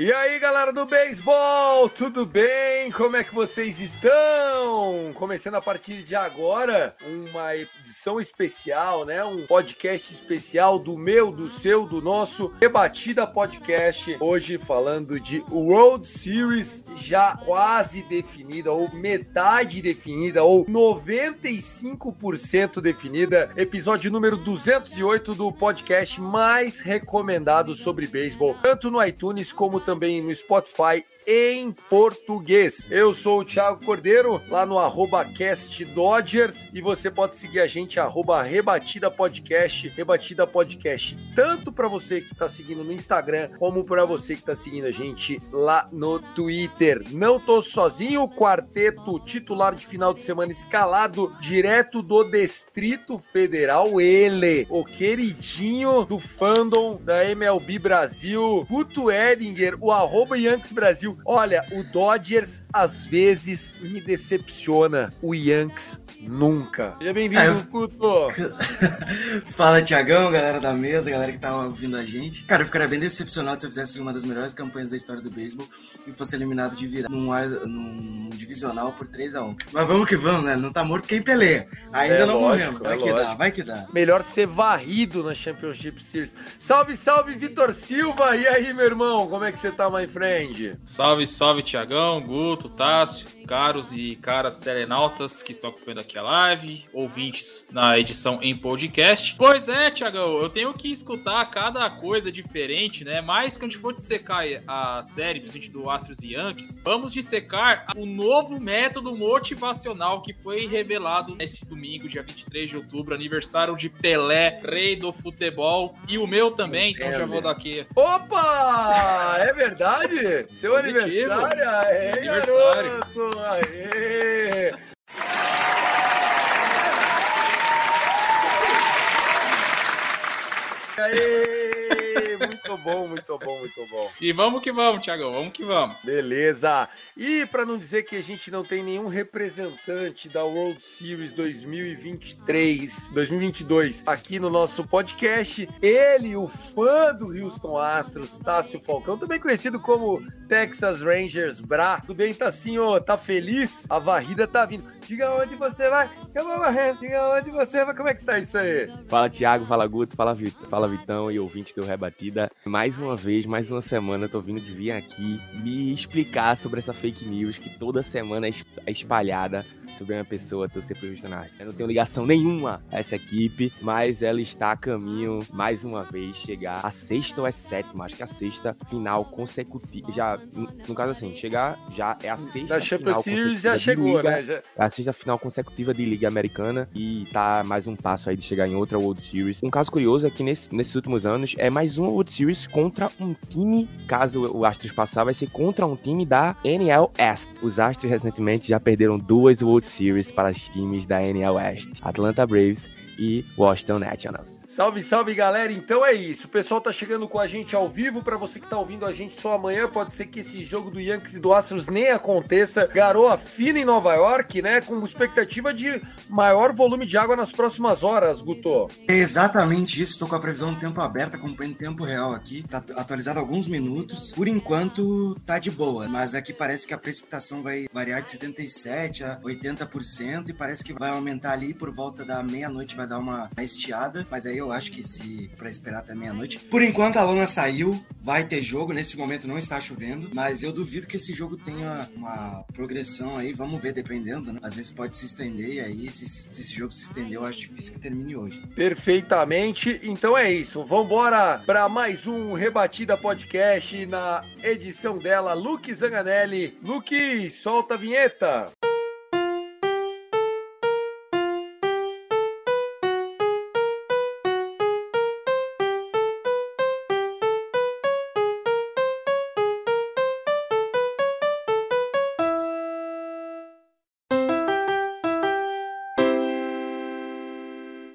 E aí, galera do beisebol, tudo bem? Como é que vocês estão? Começando a partir de agora, uma edição especial, né? Um podcast especial do meu, do seu, do nosso Debatida Podcast. Hoje falando de World Series já quase definida, ou metade definida, ou 95% definida. Episódio número 208 do podcast mais recomendado sobre beisebol, tanto no iTunes como também no Spotify em português. Eu sou o Thiago Cordeiro, lá no arroba Cast Dodgers, e você pode seguir a gente, arroba Rebatida Podcast, Rebatida Podcast, tanto para você que está seguindo no Instagram, como para você que está seguindo a gente lá no Twitter. Não tô sozinho, quarteto titular de final de semana escalado direto do Distrito Federal, ele, o queridinho do fandom da MLB Brasil, Guto Edinger, o arroba Yankees Brasil. Olha, o Dodgers às vezes me decepciona, o Yankees nunca. Seja bem-vindo, Ah, eu- Guto. Fala, Tiagão, galera da mesa, galera que tá ouvindo a gente. Cara, eu ficaria bem decepcionado se eu fizesse uma das melhores campanhas da história do beisebol e fosse eliminado de virar num, num divisional por 3x1. Mas vamos que vamos, né? Não tá morto quem peleia. Ainda É não lógico, morremos. Vai é que dá, lógico. vai que dá. Melhor ser varrido na Championship Series. Salve, salve, Vitor Silva. E aí, meu irmão, como é que você tá, my friend? Salve, salve, Tiagão, Guto, Tássio, caros e caras telenautas que estão acompanhando aqui a live, ouvintes na edição em podcast. Pois é, Tiagão, eu tenho que escutar cada coisa diferente, né? Mas quando a gente for dissecar a série, principalmente do Astros e Yankees, vamos dissecar o novo método motivacional que foi revelado nesse domingo, dia 23 de outubro, aniversário de Pelé, rei do futebol, e o meu também, então já vou dar aqui Opa! É verdade? Seu Positivo. aniversário? Aê, Aniversário. garoto! Aê! Aê! Muito bom, muito bom, muito bom. E vamos que vamos, Tiagão, vamos que vamos. Beleza. E para não dizer que a gente não tem nenhum representante da World Series 2023, 2022 aqui no nosso podcast, ele, o fã do Houston Astros, Tássio Falcão, também conhecido como Texas Rangers Bra. Tudo bem, Tassinho? Tá feliz? A varrida tá vindo. Diga onde você vai, eu vou varrendo. Diga onde você vai. Como é que tá isso aí? Fala Thiago, fala Guto, fala, Vit fala Vitão e ouvinte do Rebatida. Mais uma vez, mais uma semana, eu tô vindo de vir aqui me explicar sobre essa fake news que toda semana é é espalhada sobre uma pessoa torcer pro Houston Astros. Eu não tenho ligação nenhuma a essa equipe, mas ela está a caminho, mais uma vez, chegar a sexta ou é sétima, acho que a sexta final consecutiva. Já, no caso assim, chegar já é a sexta Da final Champions Series já chegou, liga. né? Já... É a sexta final consecutiva de Liga Americana e tá mais um passo aí de chegar em outra World Series. Um caso curioso é que nesse- nesses últimos anos é mais uma World Series contra um time, caso o Astros passar, vai ser contra um time da NL East. Os Astros recentemente já perderam duas World Series para os times da NL West, Atlanta Braves e Washington Nationals. Salve, salve galera! Então é isso. O pessoal tá chegando com a gente ao vivo. Pra você que tá ouvindo a gente só amanhã, pode ser que esse jogo do Yankees e do Astros nem aconteça. Garoa fina em Nova York, né? Com expectativa de maior volume de água nas próximas horas, Guto. É exatamente isso. Tô com a previsão do tempo aberta, acompanhando em tempo real aqui. Tá atualizado alguns minutos. Por enquanto, tá de boa. Mas aqui parece que a precipitação vai variar de 77% a 80% e parece que vai aumentar ali por volta da meia-noite, vai dar uma estiada. Mas aí eu acho que se pra esperar até meia-noite. Por enquanto, a lona saiu, vai ter jogo. Nesse momento não está chovendo, mas eu duvido que esse jogo tenha uma progressão aí. Vamos ver, dependendo, né? Às vezes pode se estender e aí, se, se esse jogo se estender, eu acho difícil que termine hoje. Perfeitamente. Então é isso. Vambora para mais um Rebatida Podcast na edição dela, Luke Zanganelli. Luke, solta a vinheta.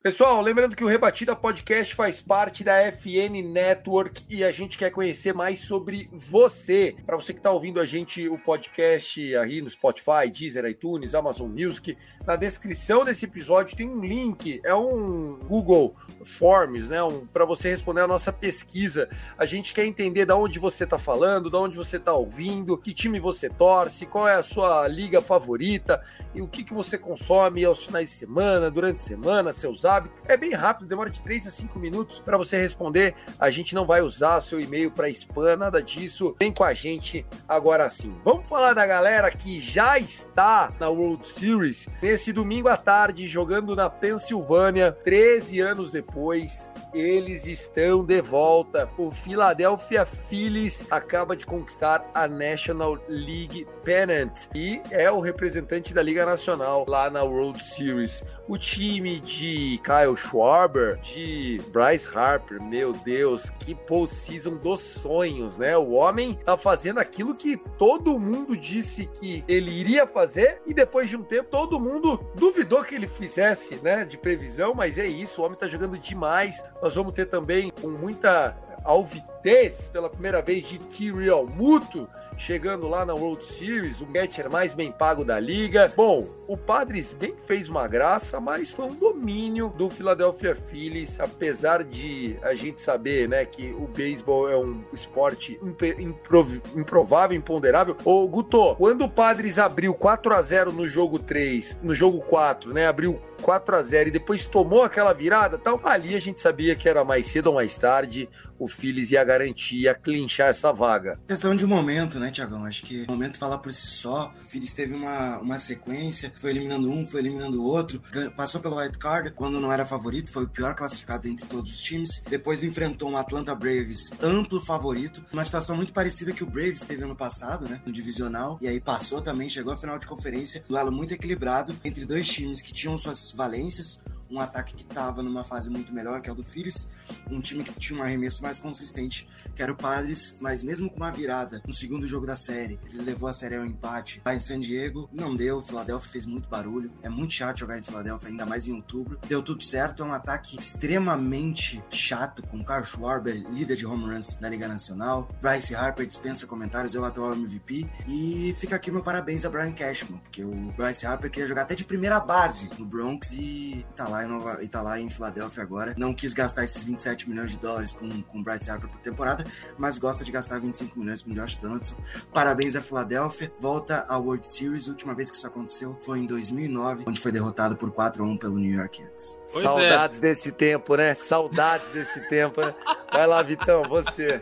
Pessoal, lembrando que o Rebatida Podcast faz parte da FN Network e a gente quer conhecer mais sobre você. Para você que está ouvindo a gente, o podcast aí no Spotify, Deezer, iTunes, Amazon Music, na descrição desse episódio tem um link, é um Google Forms, né? Um, para você responder a nossa pesquisa. A gente quer entender da onde você está falando, da onde você está ouvindo, que time você torce, qual é a sua liga favorita e o que, que você consome aos finais de semana, durante a semana, seus é bem rápido, demora de 3 a 5 minutos para você responder. A gente não vai usar seu e-mail para spam, nada disso. Vem com a gente agora sim. Vamos falar da galera que já está na World Series nesse domingo à tarde, jogando na Pensilvânia, 13 anos depois. Eles estão de volta. O Philadelphia Phillies acaba de conquistar a National League Pennant e é o representante da Liga Nacional lá na World Series. O time de Kyle Schwarber, de Bryce Harper, meu Deus, que postseason dos sonhos, né? O homem tá fazendo aquilo que todo mundo disse que ele iria fazer e depois de um tempo todo mundo duvidou que ele fizesse, né? De previsão, mas é isso, o homem tá jogando demais. Nós vamos ter também com muita alvitez pela primeira vez de Tyrion Muto chegando lá na World Series, o catcher mais bem pago da liga. Bom, o Padres bem fez uma graça, mas foi um domínio do Philadelphia Phillies, apesar de a gente saber, né, que o beisebol é um esporte improv improvável, imponderável. Ô, Guto, quando o Padres abriu 4 a 0 no jogo 3, no jogo 4, né, abriu 4 a 0 e depois tomou aquela virada, tal, ali a gente sabia que era mais cedo ou mais tarde o Phillies ia garantir, ia clinchar essa vaga. Questão de momento, né, Tiagão? Acho que o momento fala por si só. O Phillies teve uma, uma sequência, foi eliminando um, foi eliminando o outro, passou pelo White card quando não era favorito, foi o pior classificado entre todos os times. Depois enfrentou um Atlanta Braves amplo favorito, uma situação muito parecida que o Braves teve ano passado, né, no divisional, e aí passou também, chegou à final de conferência, duelo muito equilibrado entre dois times que tinham suas valências um ataque que estava numa fase muito melhor, que é o do Phillies, um time que tinha um arremesso mais consistente, que era o Padres, mas mesmo com uma virada no segundo jogo da série, ele levou a série ao empate. Lá em San Diego, não deu, Philadelphia fez muito barulho, é muito chato jogar em Philadelphia, ainda mais em outubro, deu tudo certo, é um ataque extremamente chato, com Carl Schwarber, líder de home runs da Liga Nacional, Bryce Harper dispensa comentários, o atual MVP, e fica aqui meu parabéns a Brian Cashman, porque o Bryce Harper queria jogar até de primeira base no Bronx e tá lá lá em Nova, e tá lá em Filadélfia agora. Não quis gastar esses 27 milhões de dólares com, com Bryce Harper por temporada, mas gosta de gastar 25 milhões com Josh Donaldson. Parabéns a Filadélfia. Volta à World Series. A última vez que isso aconteceu foi em 2009, onde foi derrotado por 4 a 1 pelo New York Yankees. Pois Saudades é. desse tempo, né? Saudades desse tempo, né? Vai lá, Vitão, você.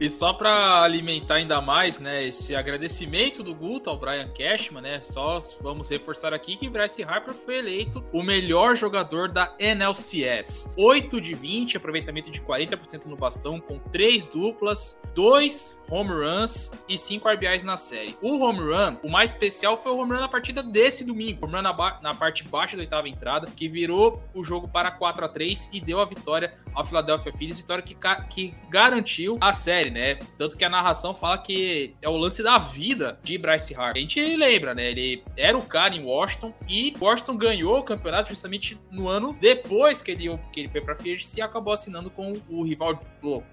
E só para alimentar ainda mais, né, esse agradecimento do Guto ao Brian Cashman, né, só vamos reforçar aqui que Bryce Harper foi eleito o melhor jogador da NLCS. 8 de 20, aproveitamento de 40% no bastão, com 3 duplas, 2 home runs e 5 RBIs na série. O home run, o mais especial foi o home run na partida desse domingo, home run na, na parte baixa da oitava entrada, que virou o jogo para 4 a 3 e deu a vitória ao Philadelphia Phillies, vitória que, que garantiu a série, né? Tanto que a narração fala que é o lance da vida de Bryce Harper. A gente lembra, né? Ele era o cara em Washington e Washington ganhou o campeonato justamente no ano depois que ele, que ele foi para Phillies e acabou assinando com o rival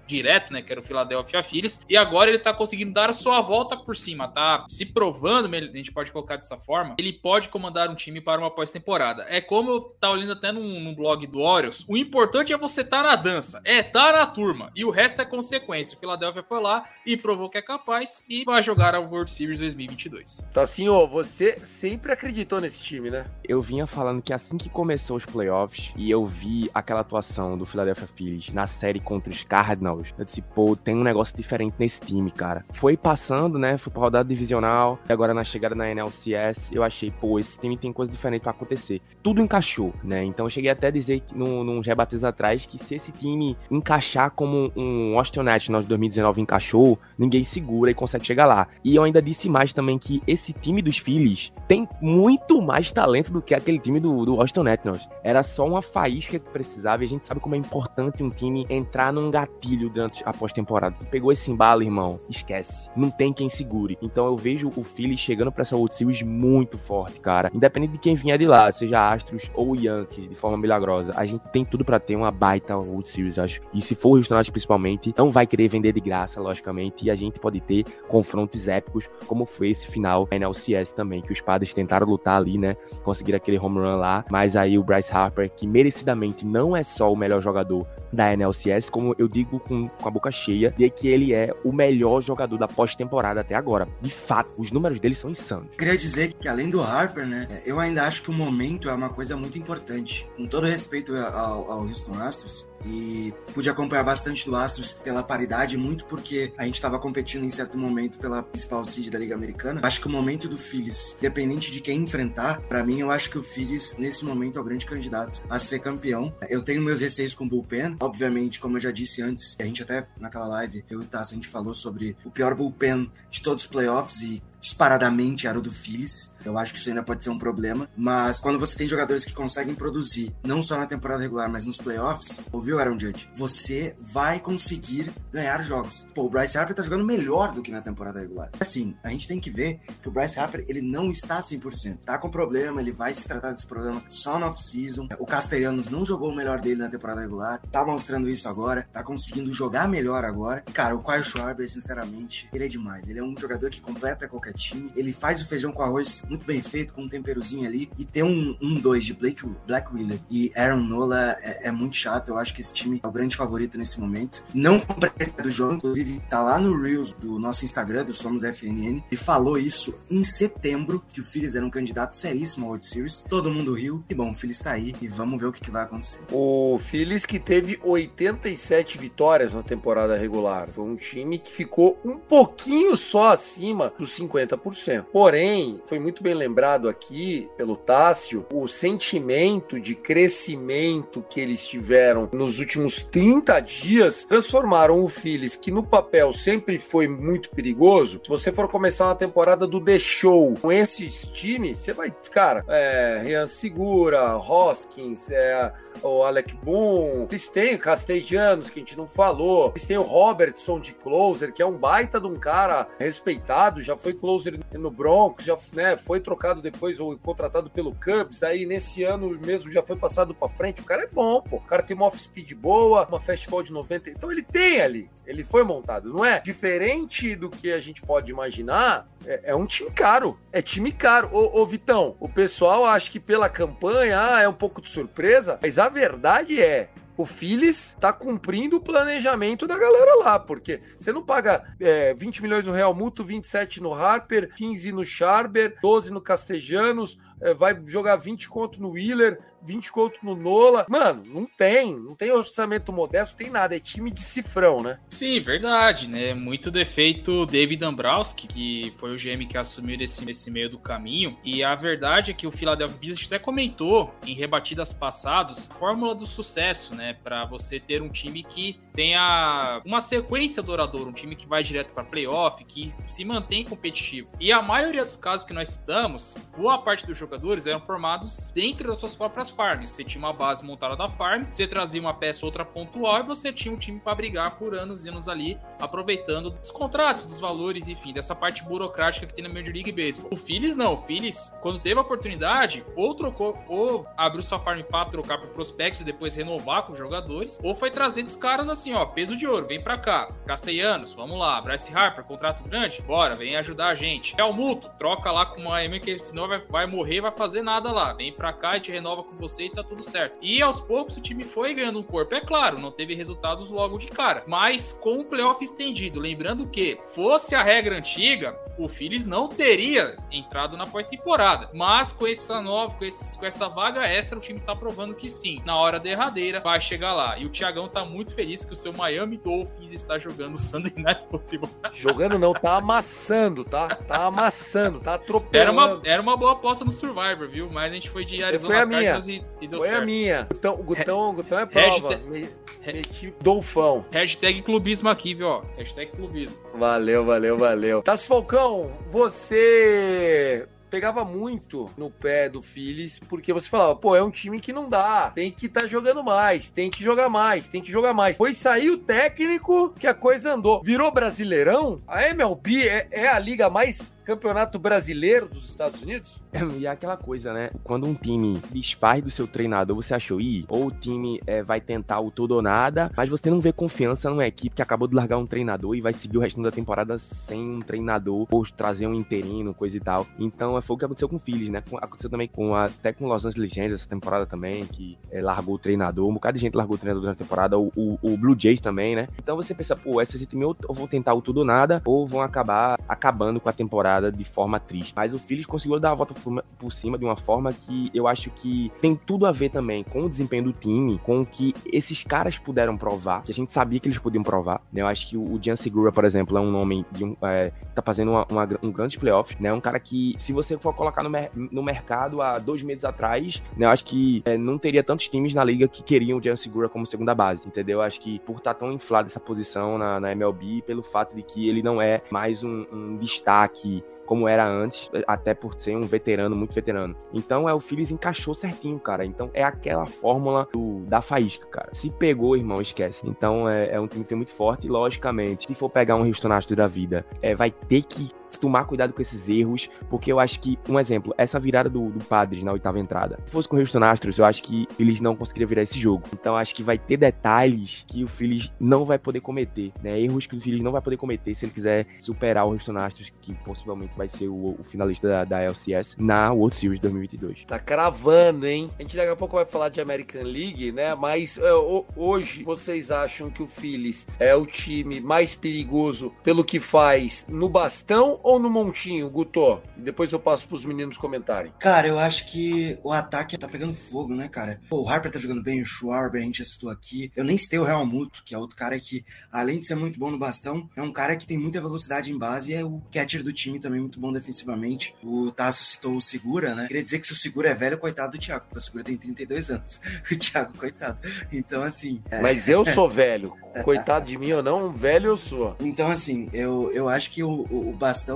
direto, né? Que era o Philadelphia Phillies. E agora ele tá conseguindo dar a sua volta por cima, tá se provando, a gente pode colocar dessa forma. Ele pode comandar um time para uma pós-temporada. É como eu tava olhando até no, no blog do Orioles. O importante é você estar tá na dança, é estar tá na turma. E o resto é consequência. O Philadelphia foi lá e provou que é capaz e vai jogar a World Series 2022. Então, assim, ó, você sempre acreditou nesse time, né? Eu vinha falando que assim que começou os playoffs e eu vi aquela atuação do Philadelphia Phillies na série contra os Cardinals, eu disse, pô, tem um negócio diferente nesse time, cara. Foi passando, né? Foi pra rodada divisional e agora na chegada na NLCS, eu achei, pô, esse time tem coisa diferente para acontecer. Tudo encaixou, né? Então eu cheguei até a dizer que num, num rebates atrás que se esse time encaixar como um Austin Nationals de 2019 encaixou, ninguém segura e consegue chegar lá. E eu ainda disse mais também que esse time dos Phillies tem muito mais talento do que aquele time do, do Austin Nationals. Era só uma faísca que precisava e a gente sabe como é importante um time entrar num gatilho durante a pós-temporada. Pegou esse embalo, irmão, esquece. Não tem quem segure. Então eu vejo o Phillies chegando para essa World Series muito forte, cara. Independente de quem vier de lá, seja Astros ou Yankees, de forma milagrosa, a gente tem tudo para ter uma baita World Series, acho. E se for o Houston Astros principalmente, não vai querer vender de graça, logicamente, e a gente pode ter confrontos épicos, como foi esse final na NLCS também, que os padres tentaram lutar ali, né? Conseguir aquele home run lá, mas aí o Bryce Harper, que merecidamente não é só o melhor jogador da NLCS, como eu digo com, com a boca cheia, de que ele é o melhor jogador da pós-temporada até agora. De fato, os números dele são insanos. Queria dizer que além do Harper, né, eu ainda acho que o momento é uma coisa muito importante. Com todo respeito ao, ao Houston Astros, e pude acompanhar bastante do Astros pela paridade, muito porque a gente estava competindo em certo momento pela principal seed da Liga Americana. Acho que o momento do Phillies, independente de quem enfrentar, para mim eu acho que o Phillies nesse momento é o grande candidato a ser campeão. Eu tenho meus receios com o bullpen, obviamente, como eu já disse antes, a gente até naquela live, eu e o Tasso, a gente falou sobre o pior bullpen de todos os playoffs e disparadamente era o do Phillies. Eu acho que isso ainda pode ser um problema. Mas quando você tem jogadores que conseguem produzir, não só na temporada regular, mas nos playoffs, ouviu, Aaron Judge? Você vai conseguir ganhar jogos. Pô, o Bryce Harper tá jogando melhor do que na temporada regular. Assim, a gente tem que ver que o Bryce Harper, ele não está 100%. Tá com problema, ele vai se tratar desse problema só no off-season. O Castellanos não jogou o melhor dele na temporada regular. Tá mostrando isso agora. Tá conseguindo jogar melhor agora. Cara, o Kyle Schwarber, sinceramente, ele é demais. Ele é um jogador que completa qualquer time. Ele faz o feijão com arroz muito bem feito, com um temperozinho ali. E ter um 1-2 um, de Blake, Black Wheeler e Aaron Nola é, é, muito chato. Eu acho que esse time é o grande favorito nesse momento. Não comprei do jogo, inclusive tá lá no Reels do nosso Instagram, do Somos FNN. e falou isso em setembro, que o Phillies era um candidato seríssimo ao World Series. Todo mundo riu. E bom, o Phillies tá aí e vamos ver o que, que vai acontecer. O Phillies que teve 87 vitórias na temporada regular. Foi um time que ficou um pouquinho só acima dos 50 50%. Porém, foi muito bem lembrado aqui pelo Tássio, o sentimento de crescimento que eles tiveram nos últimos 30 dias transformaram o Phillies, que no papel sempre foi muito perigoso. Se você for começar uma temporada do The Show com esses times, você vai, cara, é, Rian Segura, Hoskins, é, o Alec Boone, eles têm Castellanos, que a gente não falou, eles têm o Robertson de closer, que é um baita de um cara respeitado, já foi closer no Broncos, já né, foi trocado depois ou contratado pelo Cubs, aí nesse ano mesmo já foi passado para frente, o cara é bom, pô, o cara tem uma off-speed boa, uma fastball de 90, então ele tem ali, ele foi montado, não é? Diferente do que a gente pode imaginar, é, é um time caro, é time caro. Ô, ô, Vitão, o pessoal acha que pela campanha ah, é um pouco de surpresa, mas a verdade é, o Phillies tá cumprindo o planejamento da galera lá, porque você não paga é, 20 milhões no Real Muto, 27 no Harper, 15 no Charber, 12 no Castejanos, vai jogar 20 conto no Wheeler, 20 conto no Nola. Mano, não tem. Não tem orçamento modesto, tem nada. É time de cifrão, né? Sim, verdade, né? Muito defeito David Dombrowski, que foi o GM que assumiu esse, esse meio do caminho. E a verdade é que o Philadelphia até comentou em rebatidas passadas fórmula do sucesso, né? Para você ter um time que tenha uma sequência duradoura, um time que vai direto para playoff, que se mantém competitivo. E a maioria dos casos que nós citamos, boa parte dos jogadores eram formados dentro das suas próprias farms. Você tinha uma base montada da farm, você trazia uma peça outra pontual e você tinha um time para brigar por anos e anos ali, aproveitando dos contratos, dos valores, enfim, dessa parte burocrática que tem na Major League Baseball. O Phillies não, o Phillies, quando teve a oportunidade, ou trocou, ou abriu sua farm para trocar por prospectos e depois renovar com os jogadores, ou foi trazendo os caras assim, ó, peso de ouro, vem para cá. Castellanos, vamos lá. Bryce Harper, contrato grande, bora, vem ajudar a gente. É o Muto, troca lá com uma M que senão vai, vai morrer, vai fazer nada lá. Vem para cá e te renova com você e tá tudo certo. E aos poucos o time foi ganhando um corpo. É claro, não teve resultados logo de cara, mas com o playoff estendido. Lembrando que, fosse a regra antiga, o Phillies não teria entrado na pós-temporada. Mas com essa nova, com, esse, com, essa vaga extra, o time tá provando que sim, na hora derradeira vai chegar lá. E o Thiagão tá muito feliz que o seu Miami Dolphins está jogando Sunday Night Football. Jogando não, tá amassando, tá? Tá amassando, tá atropelando. Era uma, era uma boa aposta no Survivor, viu? Mas a gente foi de Arizona Foi a minha. E, e Foi certo. a minha. Gutão, Gutão, Gutão é prova. Hashtag- Me- Meti Dolfão. Hashtag clubismo aqui, viu? ó? Hashtag clubismo. Valeu, valeu, valeu. Tassi Falcão, você pegava muito no pé do Phillies, porque você falava, pô, é um time que não dá, tem que estar jogando mais, tem que jogar mais, tem que jogar mais. Foi sair o técnico que a coisa andou. Virou brasileirão? A MLB é, é a liga mais campeonato brasileiro dos Estados Unidos? E é aquela coisa, né? Quando um time desfaz do seu treinador, você achou, ih, ou o time é, vai tentar o todo ou nada, mas você não vê confiança numa equipe que acabou de largar um treinador e vai seguir o resto da temporada sem um treinador, ou trazer um interino, coisa e tal. Então, foi o que aconteceu com o Phillies, né? Aconteceu também com a, até com o Los Angeles Legends essa temporada também, que é, largou o treinador, um bocado de gente largou o treinador durante a temporada, o, o- o Blue Jays também, né? Então você pensa, pô, esse time ou ou vão tentar o tudo ou nada, ou vão acabar acabando com a temporada de forma triste. Mas o Phillies conseguiu dar a volta por cima de uma forma que eu acho que tem tudo a ver também com o desempenho do time, com o que esses caras puderam provar, que a gente sabia que eles podiam provar. Né? Eu acho que o Jan Segura, por exemplo, é um nome de um, é, tá fazendo uma, uma, um grande playoff, né? Um cara que, se você for colocar no, mer no mercado há dois meses atrás, né? Eu acho que é, não teria tantos times na liga que queriam o Jan Segura como segunda base, entendeu? Eu acho que por estar tão inflado essa posição na, na MLB, pelo fato de que ele não é mais um, um destaque como era antes, até por ser um veterano, muito veterano. Então é o Phillies encaixou certinho, cara. Então é aquela fórmula do, da faísca, cara. Se pegou, irmão, esquece. Então é, é um time que foi muito forte e, logicamente, se for pegar um Houston Astros da vida, é, vai ter que tomar cuidado com esses erros, porque eu acho que, um exemplo, essa virada do, do Padres na oitava entrada, se fosse com o Houston Astros, eu acho que eles não conseguiriam virar esse jogo. Então, acho que vai ter detalhes que o Phillies não vai poder cometer, né? Erros que o Phillies não vai poder cometer se ele quiser superar o Houston Astros, que possivelmente vai ser o, o finalista da, da LCS na World Series 2022. Tá cravando, hein? A gente daqui a pouco vai falar de American League, né? Mas é, hoje vocês acham que o Phillies é o time mais perigoso pelo que faz no bastão ou no montinho, Guto? E depois eu passo pros meninos comentarem. Cara, eu acho que o ataque tá pegando fogo, né, cara? Pô, o Harper tá jogando bem, o Schwarber, a gente já citou aqui. Eu nem citei o Real Muto, que é outro cara que, além de ser muito bom no bastão, é um cara que tem muita velocidade em base e é o catcher do time também muito bom defensivamente. O Tasso citou o Segura, né? Queria dizer que se o Segura é velho, coitado do Thiago, porque o Segura tem 32 anos. O Thiago, coitado. Então, assim, Mas eu sou velho. Coitado de mim ou não, velho eu sou. Então, assim, eu, eu acho que o, o, o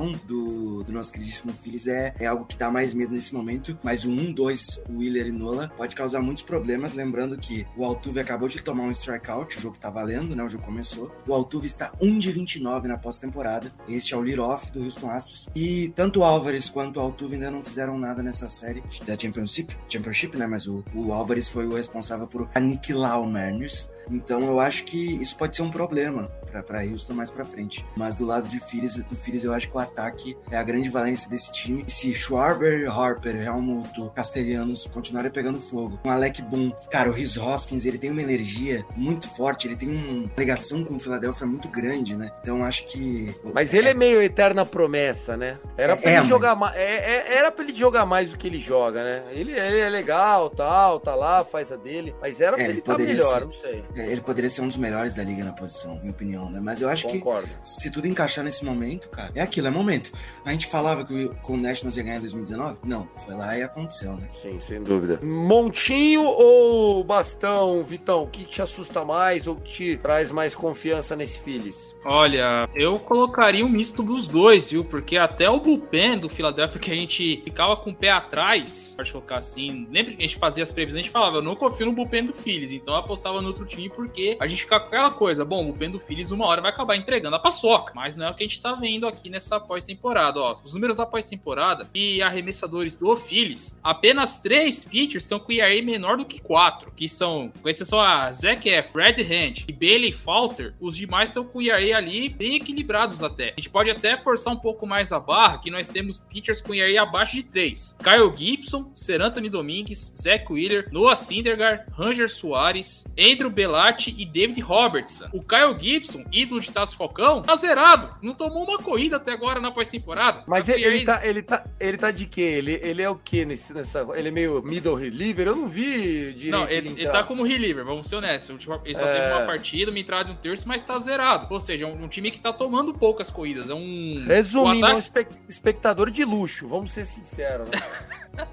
do, do nosso queridíssimo Phillies é, é algo que dá mais medo nesse momento. Mas o 1-2, o Wheeler e Nola, pode causar muitos problemas. Lembrando que o Altuve acabou de tomar um strikeout, o jogo tá valendo, né? O jogo começou. O Altuve está 1 de 29 na pós-temporada. Este é o lead-off do Houston Astros. E tanto o Álvares quanto o Altuve ainda não fizeram nada nessa série da Championship, Championship né? Mas o, o Álvares foi o responsável por aniquilar o Mariners. Então eu acho que isso pode ser um problema para Houston mais para frente. Mas do lado de Phillies, do Phillies eu acho que o ataque é a grande valência desse time. E se Schwarber, Harper, Helmuto, Castellanos continuarem pegando fogo, com Alec Boom, cara, o Rhys Hoskins, ele tem uma energia muito forte, ele tem uma ligação com o Philadelphia muito grande, né? Então eu acho que Mas ele é meio eterna promessa, né? Era pra É, ele mas- jogar mais. era pra ele jogar mais do que ele joga, né? Ele, ele é legal, tal, tá lá, faz a dele. Mas era pra É, ele ele estar poderia melhor, ser. não sei. Ele poderia ser um dos melhores da liga na posição, minha opinião, né? Mas eu acho que Concordo. se tudo encaixar nesse momento, cara, é aquilo, é momento. A gente falava que o, que o Nationals ia ganhar em 2019? Não, foi lá e aconteceu, né? Sim, sem dúvida. Montinho ou bastão, Vitão? O que te assusta mais ou que te traz mais confiança nesse Phillies? Olha, eu colocaria um misto dos dois, viu? Porque até o bullpen do Philadelphia que a gente ficava com o pé atrás, pode colocar assim, lembra que a gente fazia as previsões, a gente falava, eu não confio no bullpen do Phillies, então eu apostava no outro time porque a gente ficava com aquela coisa, bom, o bullpen do Phillies uma hora vai acabar entregando a paçoca, mas não é o que a gente tá vendo aqui nessa pós-temporada, ó. Os números da pós-temporada e arremessadores do Phillies, apenas três pitchers estão com ERA menor do que quatro, que são, com exceção a Zach F, Red Hand e Bailey Falter, os demais estão com ERA ali bem equilibrados até. A gente pode até forçar um pouco mais a barra, que nós temos pitchers com ERA abaixo de 3. Kyle Gibson, Ser Anthony Domingues, Zach Wheeler, Noah Syndergaard, Ranger Soares, Andrew Belatti e David Robertson. O Kyle Gibson, ídolo de Tasso Falcão, tá zerado. Não tomou uma corrida até agora na pós-temporada. Mas Tá ele, ele, tá, ele, tá, ele tá de quê? Ele, ele é o quê nesse, nessa. Ele é meio middle reliever? Eu não vi direito. Não, ele, ele tá como reliever, vamos ser honestos. Ele só É. teve uma partida, uma entrada de um terço, mas tá zerado. Ou seja, é um, um time que tá tomando poucas corridas. É um. Resumindo, é um ataque- espe- espectador de luxo, vamos ser sinceros. Né?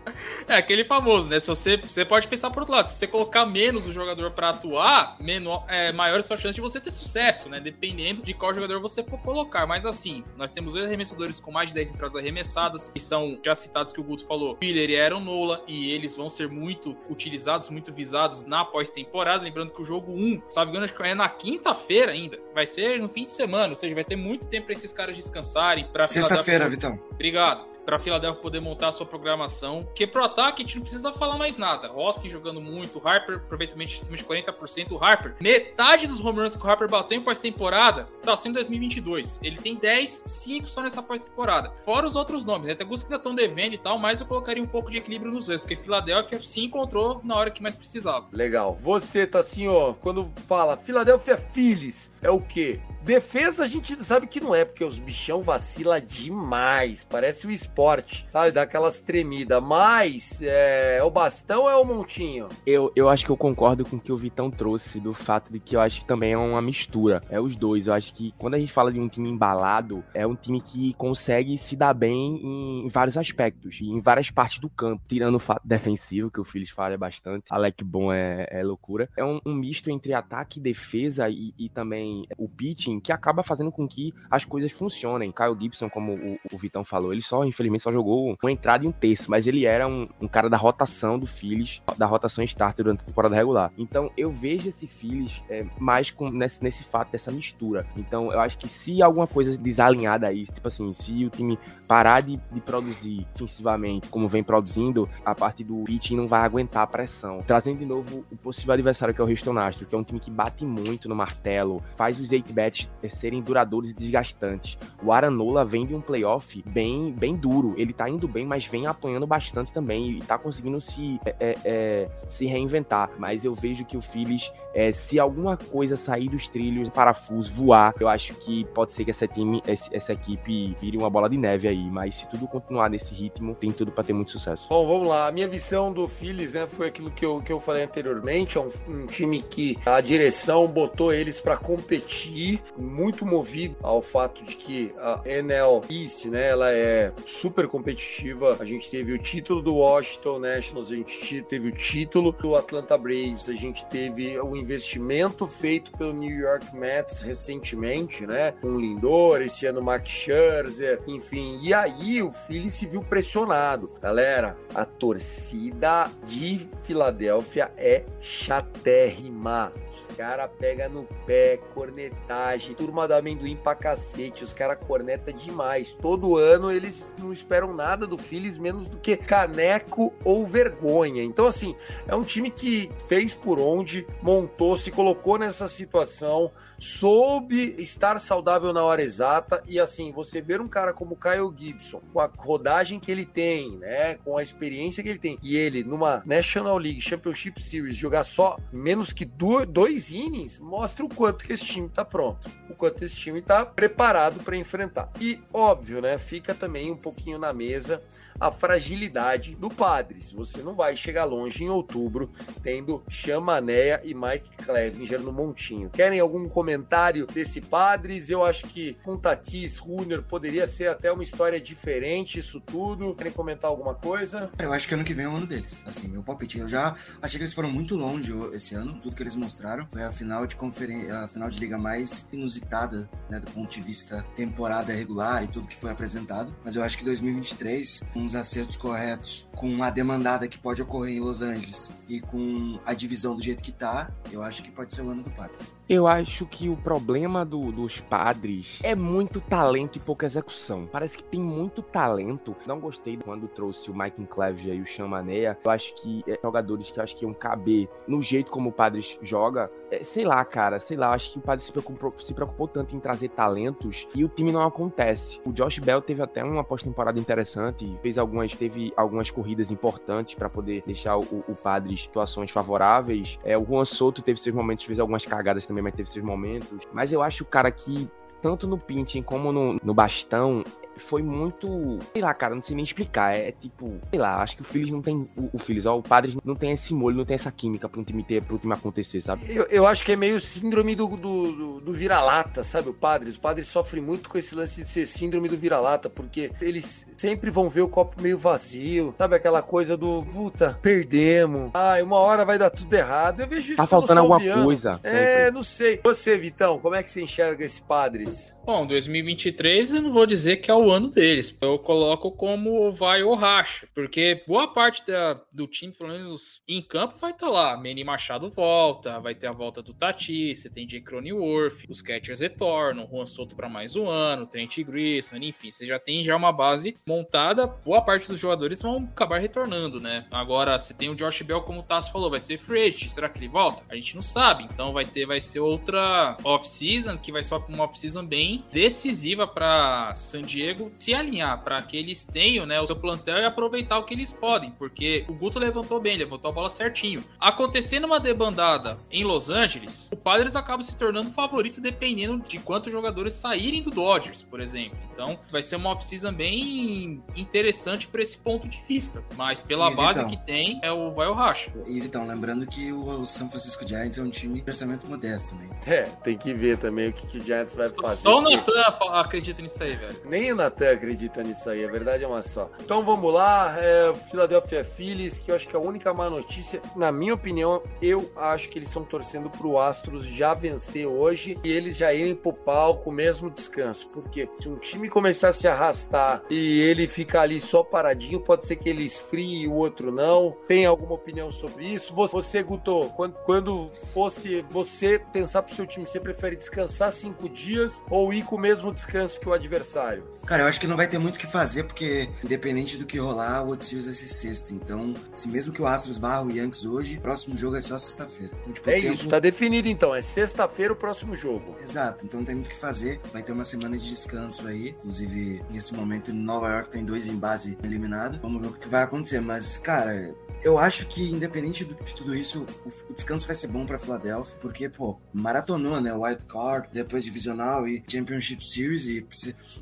É aquele famoso, né? Se você, você pode pensar por outro lado, se você colocar menos o jogador para atuar, menor, é, maior a sua chance de você ter sucesso, né? Dependendo de qual jogador você for colocar. Mas assim, nós temos dois arremessadores com mais de 10 entradas arremessadas, que são já citados que o Guto falou, Miller e Aaron Nola, e eles vão ser muito utilizados, muito visados na pós-temporada. Lembrando que o jogo 1, sabe, é na quinta-feira ainda, vai ser no fim de semana, ou seja, vai ter muito tempo para esses caras descansarem. Sexta-feira, Vitão. Obrigado para Philadelphia poder montar a sua programação. Porque pro ataque a gente não precisa falar mais nada. Hoskin jogando muito, Harper aproveitamento de 40%. O Harper, metade dos home runs que o Harper bateu em pós-temporada tá sendo em 2022. Ele tem 10, 5 só nessa pós-temporada. Fora os outros nomes. Até alguns que ainda estão devendo e tal, mas eu colocaria um pouco de equilíbrio nos dois, porque Philadelphia se encontrou na hora que mais precisava. Legal. Você tá assim, ó, quando fala Philadelphia Phillies, é o quê? Defesa a gente sabe que não é, porque os bichão vacila demais. Parece o esporte, sabe? Dá aquelas tremidas. Mas é, o bastão é o montinho. Eu, eu acho que eu concordo com o que o Vitão trouxe, do fato de que eu acho que também é uma mistura. É os dois. Eu acho que quando a gente fala de um time embalado, é um time que consegue se dar bem em, vários aspectos, em várias partes do campo. Tirando o fato defensivo, que o Phillies falha bastante. Alec Bom é, é loucura. É um, um, misto entre ataque e defesa e, e também o pitching que acaba fazendo com que as coisas funcionem. Kyle Gibson, como o, o Vitão falou, ele só, infelizmente, só jogou uma entrada e um terço, mas ele era um, um cara da rotação do Phillies, da rotação starter durante a temporada regular. Então, eu vejo esse Phillies é, mais com, nesse, nesse fato dessa mistura. Então, eu acho que se alguma coisa desalinhada aí, tipo assim, se o time parar de, de produzir ofensivamente como vem produzindo, a parte do pitching não vai aguentar a pressão. Trazendo de novo o possível adversário que é o Houston Astro, que é um time que bate muito no martelo, faz os 8 bats serem duradouros e desgastantes. O Aranola vem de um playoff bem, bem duro. Ele tá indo bem, mas vem apanhando bastante também e tá conseguindo se, é, é, é se reinventar. Mas eu vejo que o Phillies, é, se alguma coisa sair dos trilhos, parafuso, voar, eu acho que pode ser que essa, time, essa equipe vire uma bola de neve aí. Mas se tudo continuar nesse ritmo, tem tudo para ter muito sucesso. Bom, vamos lá. A minha visão do Phillies né, foi aquilo que eu, que eu falei anteriormente. É um, um time que a direção botou eles para competir muito movido ao fato de que a NL East, né, ela é super competitiva. A gente teve o título do Washington Nationals, a gente teve o título do Atlanta Braves, a gente teve o investimento feito pelo New York Mets recentemente, né, com Lindor, esse ano Max Scherzer, enfim. E aí o Philly se viu pressionado. Galera, a torcida de Filadélfia é chatérrima. Os caras pegam no pé, cornetagem, turma do amendoim pra cacete. Os caras corneta demais. Todo ano eles não esperam nada do Phillies, menos do que caneco ou vergonha. Então, assim, é um time que fez por onde, montou, se colocou nessa situação, soube estar saudável na hora exata. E assim, você ver um cara como Kyle Gibson, com a rodagem que ele tem, né? Com a experiência que ele tem, e ele numa National League Championship Series jogar só menos que dois innings, mostra o quanto que esse time tá pronto, o quanto esse time tá preparado para enfrentar. E óbvio, né? Fica também um pouquinho na mesa a fragilidade do Padres. Você não vai chegar longe em outubro tendo Chamanéia e Mike Clevinger no montinho. Querem algum comentário desse Padres? Eu acho que com Tatis, Runner poderia ser até uma história diferente isso tudo. Querem comentar alguma coisa? Eu acho que ano que vem é o ano deles. Assim, meu palpite. Eu já achei que eles foram muito longe esse ano. Tudo que eles mostraram foi a final de conferência, a final de liga mais inusitada, né, do ponto de vista temporada regular e tudo que foi apresentado. Mas eu acho que 2023, um uns acertos corretos, com a demandada que pode ocorrer em Los Angeles e com a divisão do jeito que tá, eu acho que pode ser o ano do Padres. Eu acho que o problema do, dos Padres é muito talento e pouca execução. Parece que tem muito talento. Não gostei quando trouxe o Mike Clevier e o Chamaneia. Eu acho que é, jogadores que acho que iam caber no jeito como o Padres joga. É, sei lá, cara, sei lá, acho que o Padres se preocupou, se preocupou tanto em trazer talentos e o time não acontece. O Josh Bell teve até uma pós-temporada interessante, fez algumas, teve algumas corridas importantes para poder deixar o, o Padres situações favoráveis. É, o Juan Soto teve seus momentos, fez algumas cagadas também, mas teve seus momentos. Mas eu acho, cara, que tanto no pinching como no, no bastão, foi muito. Sei lá, cara, não sei nem explicar. É, tipo, sei lá, acho que o Phillies não tem. O, o Phillies, ó, o Padres não tem esse molho, não tem essa química pro time ter, pro time acontecer, sabe? Eu, eu acho que é meio síndrome do, do, do, do vira-lata, sabe? O Padres. O Padres sofre muito com esse lance de ser síndrome do vira-lata, porque eles sempre vão ver o copo meio vazio, sabe? Aquela coisa do, puta, perdemos. Ai, uma hora vai dar tudo errado. Eu vejo isso Tá faltando alguma coisa. É, sempre. não sei. Você, Vitão, como é que você enxerga esse Padres? Bom, 2023 eu não vou dizer que é o ano deles. Eu coloco como vai ou racha. Porque boa parte da- do time, pelo menos em campo, vai estar lá. Manny Machado volta, vai ter a volta do Tati, você tem Jay Cronenworth, os catchers retornam, Juan Soto para mais um ano, Trent Grayson, enfim, você já tem já uma base montada. Boa parte dos jogadores vão acabar retornando, né? Agora, você tem o Josh Bell, como o Tasso falou, vai ser free. Será que ele volta? A gente não sabe. Então vai ter, vai ser outra off-season, que vai ser uma off-season bem decisiva para San Diego se alinhar, para que eles tenham, né, o seu plantel e aproveitar o que eles podem, porque o Guto levantou bem, levantou a bola certinho. Acontecendo uma debandada em Los Angeles, o Padres acaba se tornando favorito dependendo de quantos jogadores saírem do Dodgers, por exemplo. Então, vai ser uma off-season bem interessante por esse ponto de vista, mas pela E, base Vitão? que tem, é o vai o racha. E então, lembrando que o, o San Francisco Giants é um time de orçamento modesto, né? É, tem que ver também o que, que o Giants vai fazer. Só o Natan acredita nisso aí, velho. Nem o Natan acredita nisso aí, a verdade é uma só. Então vamos lá, é, Philadelphia Phillies, que eu acho que é a única má notícia, na minha opinião, eu acho que eles estão torcendo pro Astros já vencer hoje e eles já irem pro palco mesmo descanso. Porque se um time começar a se arrastar e ele ficar ali só paradinho, pode ser que ele esfrie e o outro não. Tem alguma opinião sobre isso? Você, Guto, quando, quando fosse você pensar pro seu time, você prefere descansar cinco dias ou ir com o mesmo descanso que o adversário? Cara, eu acho que não vai ter muito o que fazer, porque independente do que rolar, o World Series vai ser sexta. Então, se mesmo que o Astros vá o Yankees hoje, o próximo jogo é só sexta-feira. Então, tipo, É tempo- isso, tá definido então. É sexta-feira o próximo jogo. Exato, então não tem muito o que fazer. Vai ter uma semana de descanso aí. Inclusive, nesse momento, em Nova York tem dois em base eliminados. Vamos ver o que vai acontecer. Mas, cara, eu acho que, independente de tudo isso, o, descanso vai ser bom pra Philadelphia. Porque, pô, maratonou, né? Wild Card, depois Divisional e Championship Series. E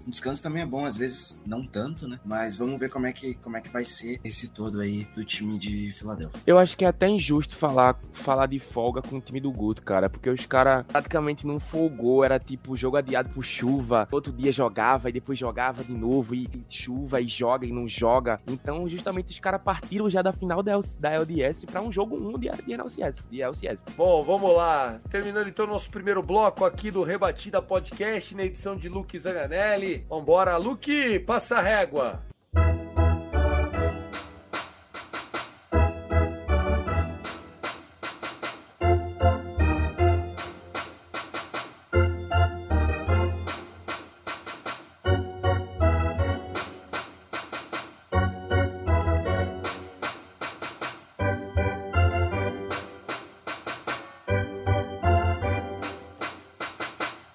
o descanso também é bom, às vezes não tanto, né? Mas vamos ver como é que, como é que vai ser esse todo aí do time de Philadelphia. Eu acho que é até injusto falar, falar de folga com o time do Guto, cara, porque os caras praticamente não folgou, era tipo jogo adiado por chuva, outro dia jogava e depois jogava de novo, e, e chuva e joga e não joga. Então, justamente os caras partiram já da final da, L- da LDS pra um jogo 1 de, de LCS. De LCS. Bom, vamos lá. Terminando então nosso primeiro bloco aqui do Rebatida Podcast, na edição de Luke Zanganelli. Vambora, Luke, passa a régua.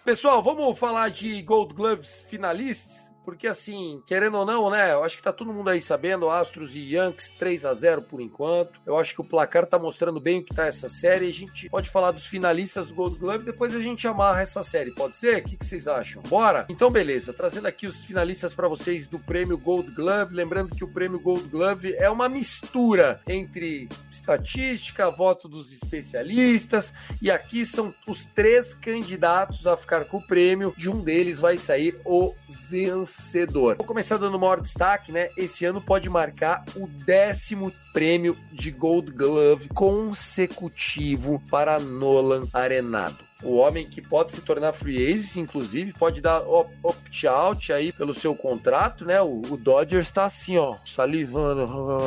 Pessoal, vamos falar de Gold Gloves finalistas? Porque assim, querendo ou não, né? Eu acho que tá todo mundo aí sabendo, Astros e Yankees 3 a 0 por enquanto. Eu acho que o placar tá mostrando bem o que tá essa série. A gente pode falar dos finalistas do Gold Glove, depois a gente amarra essa série. Pode ser? O que, que vocês acham? Bora? Então, beleza. Trazendo aqui os finalistas para vocês do prêmio Gold Glove. Lembrando que o prêmio Gold Glove é uma mistura entre estatística, voto dos especialistas, e aqui são os três candidatos a ficar com o prêmio. De um deles vai sair o vencedor. Vou começar dando o maior destaque, né? Esse ano pode marcar o décimo prêmio de Gold Glove consecutivo para Nolan Arenado. O homem que pode se tornar free agent, inclusive, pode dar op- opt-out aí pelo seu contrato, né? O, o Dodgers tá assim, ó, salivando.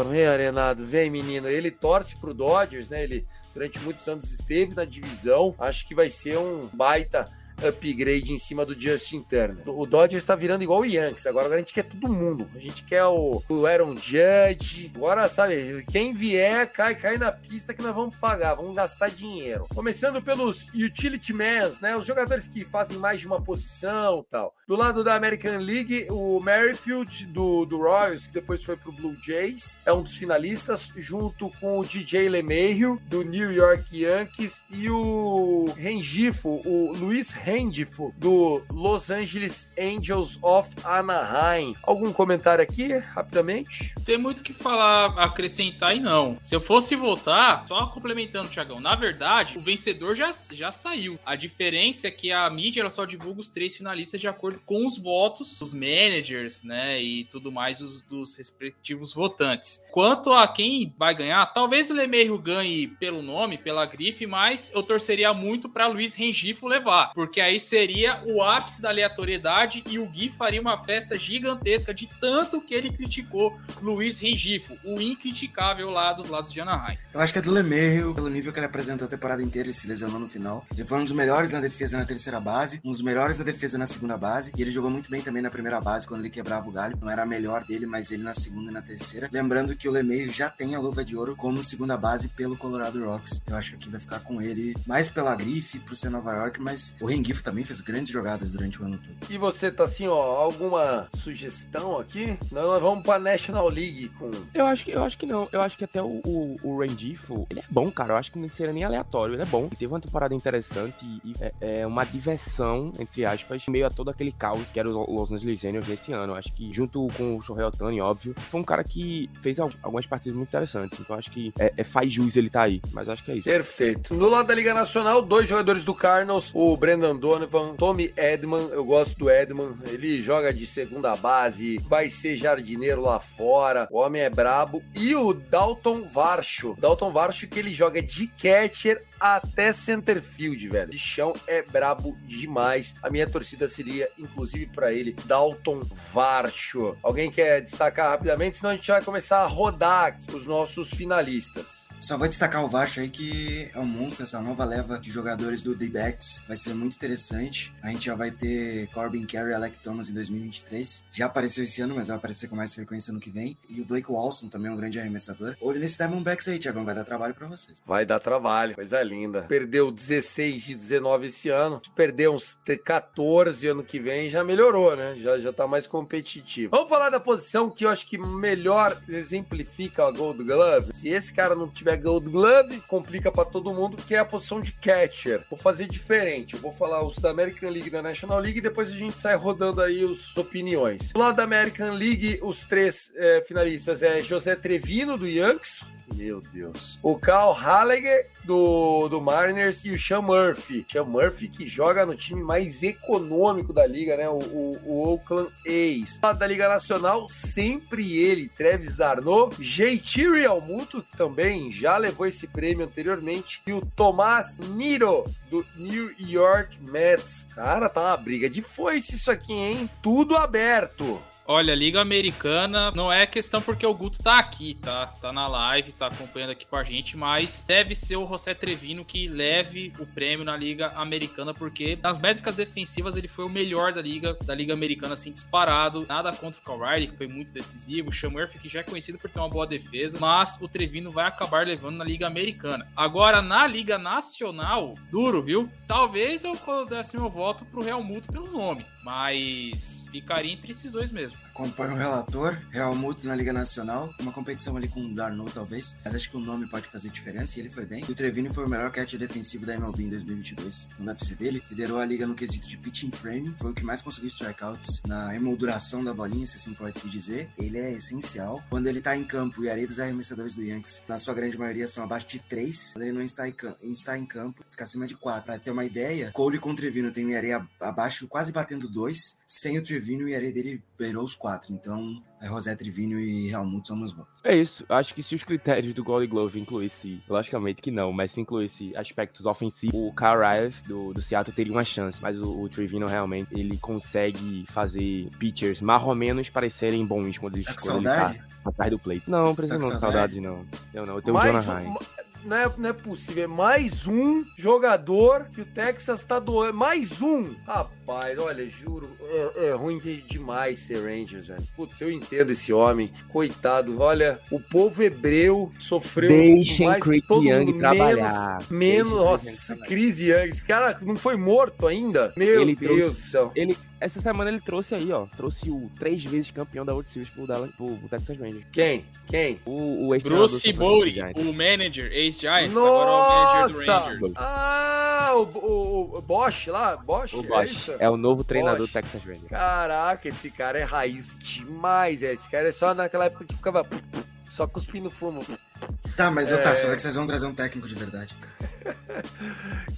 Vem, Arenado, vem, menino. Ele torce pro Dodgers, né? Ele durante muitos anos esteve na divisão. Acho que vai ser um baita upgrade em cima do Justin Turner. O Dodgers está virando igual o Yankees. Agora a gente quer todo mundo. A gente quer o, o Aaron Judge. Agora, sabe, quem vier, cai, cai na pista que nós vamos pagar. Vamos gastar dinheiro. Começando pelos utility men, né? Os jogadores que fazem mais de uma posição tal. Do lado da American League, o Merrifield do, do Royals, que depois foi pro Blue Jays, é um dos finalistas, junto com o DJ LeMahieu, do New York Yankees, e o Rengifo, o Luiz Randifo, do Los Angeles Angels of Anaheim. Algum comentário aqui, rapidamente? Tem muito que falar, acrescentar e não. Se eu fosse votar, só complementando, Thiagão, na verdade, o vencedor já, já saiu. A diferença é que a mídia ela só divulga os três finalistas de acordo com os votos dos managers, né, e tudo mais os, dos respectivos votantes. Quanto a quem vai ganhar, talvez o Lemeiro ganhe pelo nome, pela grife, mas eu torceria muito para Luiz Rengifo levar, porque aí seria o ápice da aleatoriedade e o Gui faria uma festa gigantesca de tanto que ele criticou Luiz Rengifo, o incriticável lá dos lados de Anaheim. Eu acho que é do Lemeiro, pelo nível que ele apresentou a temporada inteira, ele se lesionou no final. Ele foi um dos melhores na defesa na terceira base, um dos melhores na defesa na segunda base, e ele jogou muito bem também na primeira base, quando ele quebrava o galho. Não era a melhor dele, mas ele na segunda e na terceira. Lembrando que o Lemeiro já tem a luva de ouro como segunda base pelo Colorado Rocks. Eu acho que vai ficar com ele, mais pela grife, pro ser Nova York, mas o Rengifo também fez grandes jogadas durante o ano todo. E você tá assim, ó, alguma sugestão aqui? Nós, nós vamos pra National League com. Eu acho que, eu acho que não. Eu acho que até o, o, o Randifo, ele é bom, cara. Eu acho que não seria nem aleatório. Ele é bom. Ele teve uma temporada interessante e, e é, é uma diversão, entre aspas, meio a todo aquele caos que era o Los Angeles Angels desse ano. Eu acho que, junto com o Shohei Otani, óbvio, foi um cara que fez al- algumas partidas muito interessantes. Então, acho que é, é- faz jus ele tá aí. Mas acho que é isso. Perfeito. No lado da Liga Nacional, dois jogadores do Cardinals, o Brendan Donovan, Tommy Edman, eu gosto do Edman, ele joga de segunda base, vai ser jardineiro lá fora, o homem é brabo, e o Dalton Varsho, Dalton Varsho que ele joga de catcher até center field, velho. De chão é brabo demais. A minha torcida seria, inclusive, pra ele, Dalton Varsho. Alguém quer destacar rapidamente? Senão a gente vai começar a rodar os nossos finalistas. Só vou destacar o Vasco aí que é um monstro, essa nova leva de jogadores do D-Backs. Vai ser muito interessante. A gente já vai ter Corbin Carey e Alec Thomas em 2023. Já apareceu esse ano, mas vai aparecer com mais frequência no que vem. E o Blake Walson também é um grande arremessador. Olho nesse Diamondbacks aí, Tiagão, vai dar trabalho pra vocês. Vai dar trabalho, coisa linda. Perdeu 16 de 19 esse ano. Se perder uns 14 ano que vem, já melhorou, né? Já, já tá mais competitivo. Vamos falar da posição que eu acho que melhor exemplifica a Gold Glove. Se esse cara não tiver Gold Glove, complica pra todo mundo, que é a posição de catcher. Vou fazer diferente. Eu vou falar os da American League e da National League e depois a gente sai rodando aí as opiniões. Do lado da American League, os três eh, finalistas é José Trevino, do Yankees. Meu Deus. O Cal Hallager do, do Mariners e o Sean Murphy. Sean Murphy que joga no time mais econômico da liga, né? O, o, o Oakland A's. Da Liga Nacional, sempre ele, Travis Darno, JT Realmuto, que também já levou esse prêmio anteriormente, e o Tomás Niro, do New York Mets. Cara, tá uma briga de foice isso aqui, hein? Tudo aberto. Olha, Liga Americana não é questão porque o Guto tá aqui, tá? Tá na live, tá acompanhando aqui com a gente, mas deve ser o José Trevino que leve o prêmio na Liga Americana, porque nas métricas defensivas ele foi o melhor da Liga, da Liga Americana, assim, disparado. Nada contra o Riley, que foi muito decisivo. O Murphy, que já é conhecido por ter uma boa defesa, mas o Trevino vai acabar levando na Liga Americana. Agora, na Liga Nacional, duro, viu? Talvez eu desse meu voto pro Real Muto pelo nome, mas ficaria entre esses dois mesmo. Acompanho o relator, Real Muto na Liga Nacional. Uma competição ali com o Darno, talvez. Mas acho que o nome pode fazer diferença e ele foi bem. E o Trevino foi o melhor catch defensivo da MLB em 2022. No UFC dele, liderou a liga no quesito de pitching frame. Foi o que mais conseguiu strikeouts na emolduração da bolinha, se assim pode se dizer. Ele é essencial. Quando ele tá em campo e a areia dos arremessadores do Yankees, na sua grande maioria, são abaixo de 3. Quando ele não está em, está em campo, fica acima de 4. Pra ter uma ideia, Cole com o Trevino tem um areia abaixo, quase batendo 2. Sem o Trevino, o areia dele beirou os 4. Então, é José Trevino e Helmut são meus votos. É isso. Acho que se os critérios do Gold Glove incluísse, logicamente que não, mas se incluísse aspectos ofensivos, o Kyle Rives do, do Seattle teria uma chance. Mas o, o Trevino realmente ele consegue fazer pitchers mais ou menos parecerem bons quando ele, Tá com ele saudade? tá atrás do plate. Não, não precisa Tá não, saudade? saudade não. Eu não, eu tenho o Mais Jonah um- Hine. Não, é, não é possível. É mais um jogador que o Texas tá doando. Mais um! Rapaz, olha, juro, é, é ruim de- demais ser Rangers, velho. Putz, eu entendo esse homem. Coitado, olha, o povo hebreu sofreu Deixem mais que Chris todo Young mundo. trabalhar. Menos, menos nossa. Chris Young. Esse cara não foi morto ainda? Meu Ele Deus do céu. Ele, essa semana ele trouxe aí, ó. Trouxe o três vezes campeão da World Series pro, Dallas, pro, pro Texas Rangers. Quem? Quem? O, o do Bruce Giants. o manager, ex-Giants, agora é o manager do Nossa! Rangers. Ah, o, o, o Bosch lá? Bosch? O É Bosch isso? é o novo treinador Bosch. do Texas Rangers. Caraca, esse cara é raiz demais, velho. Esse cara é só naquela época que ficava só cuspindo fumo. Tá, mas É. ô Tassi, quando é que vocês vão trazer um técnico de verdade?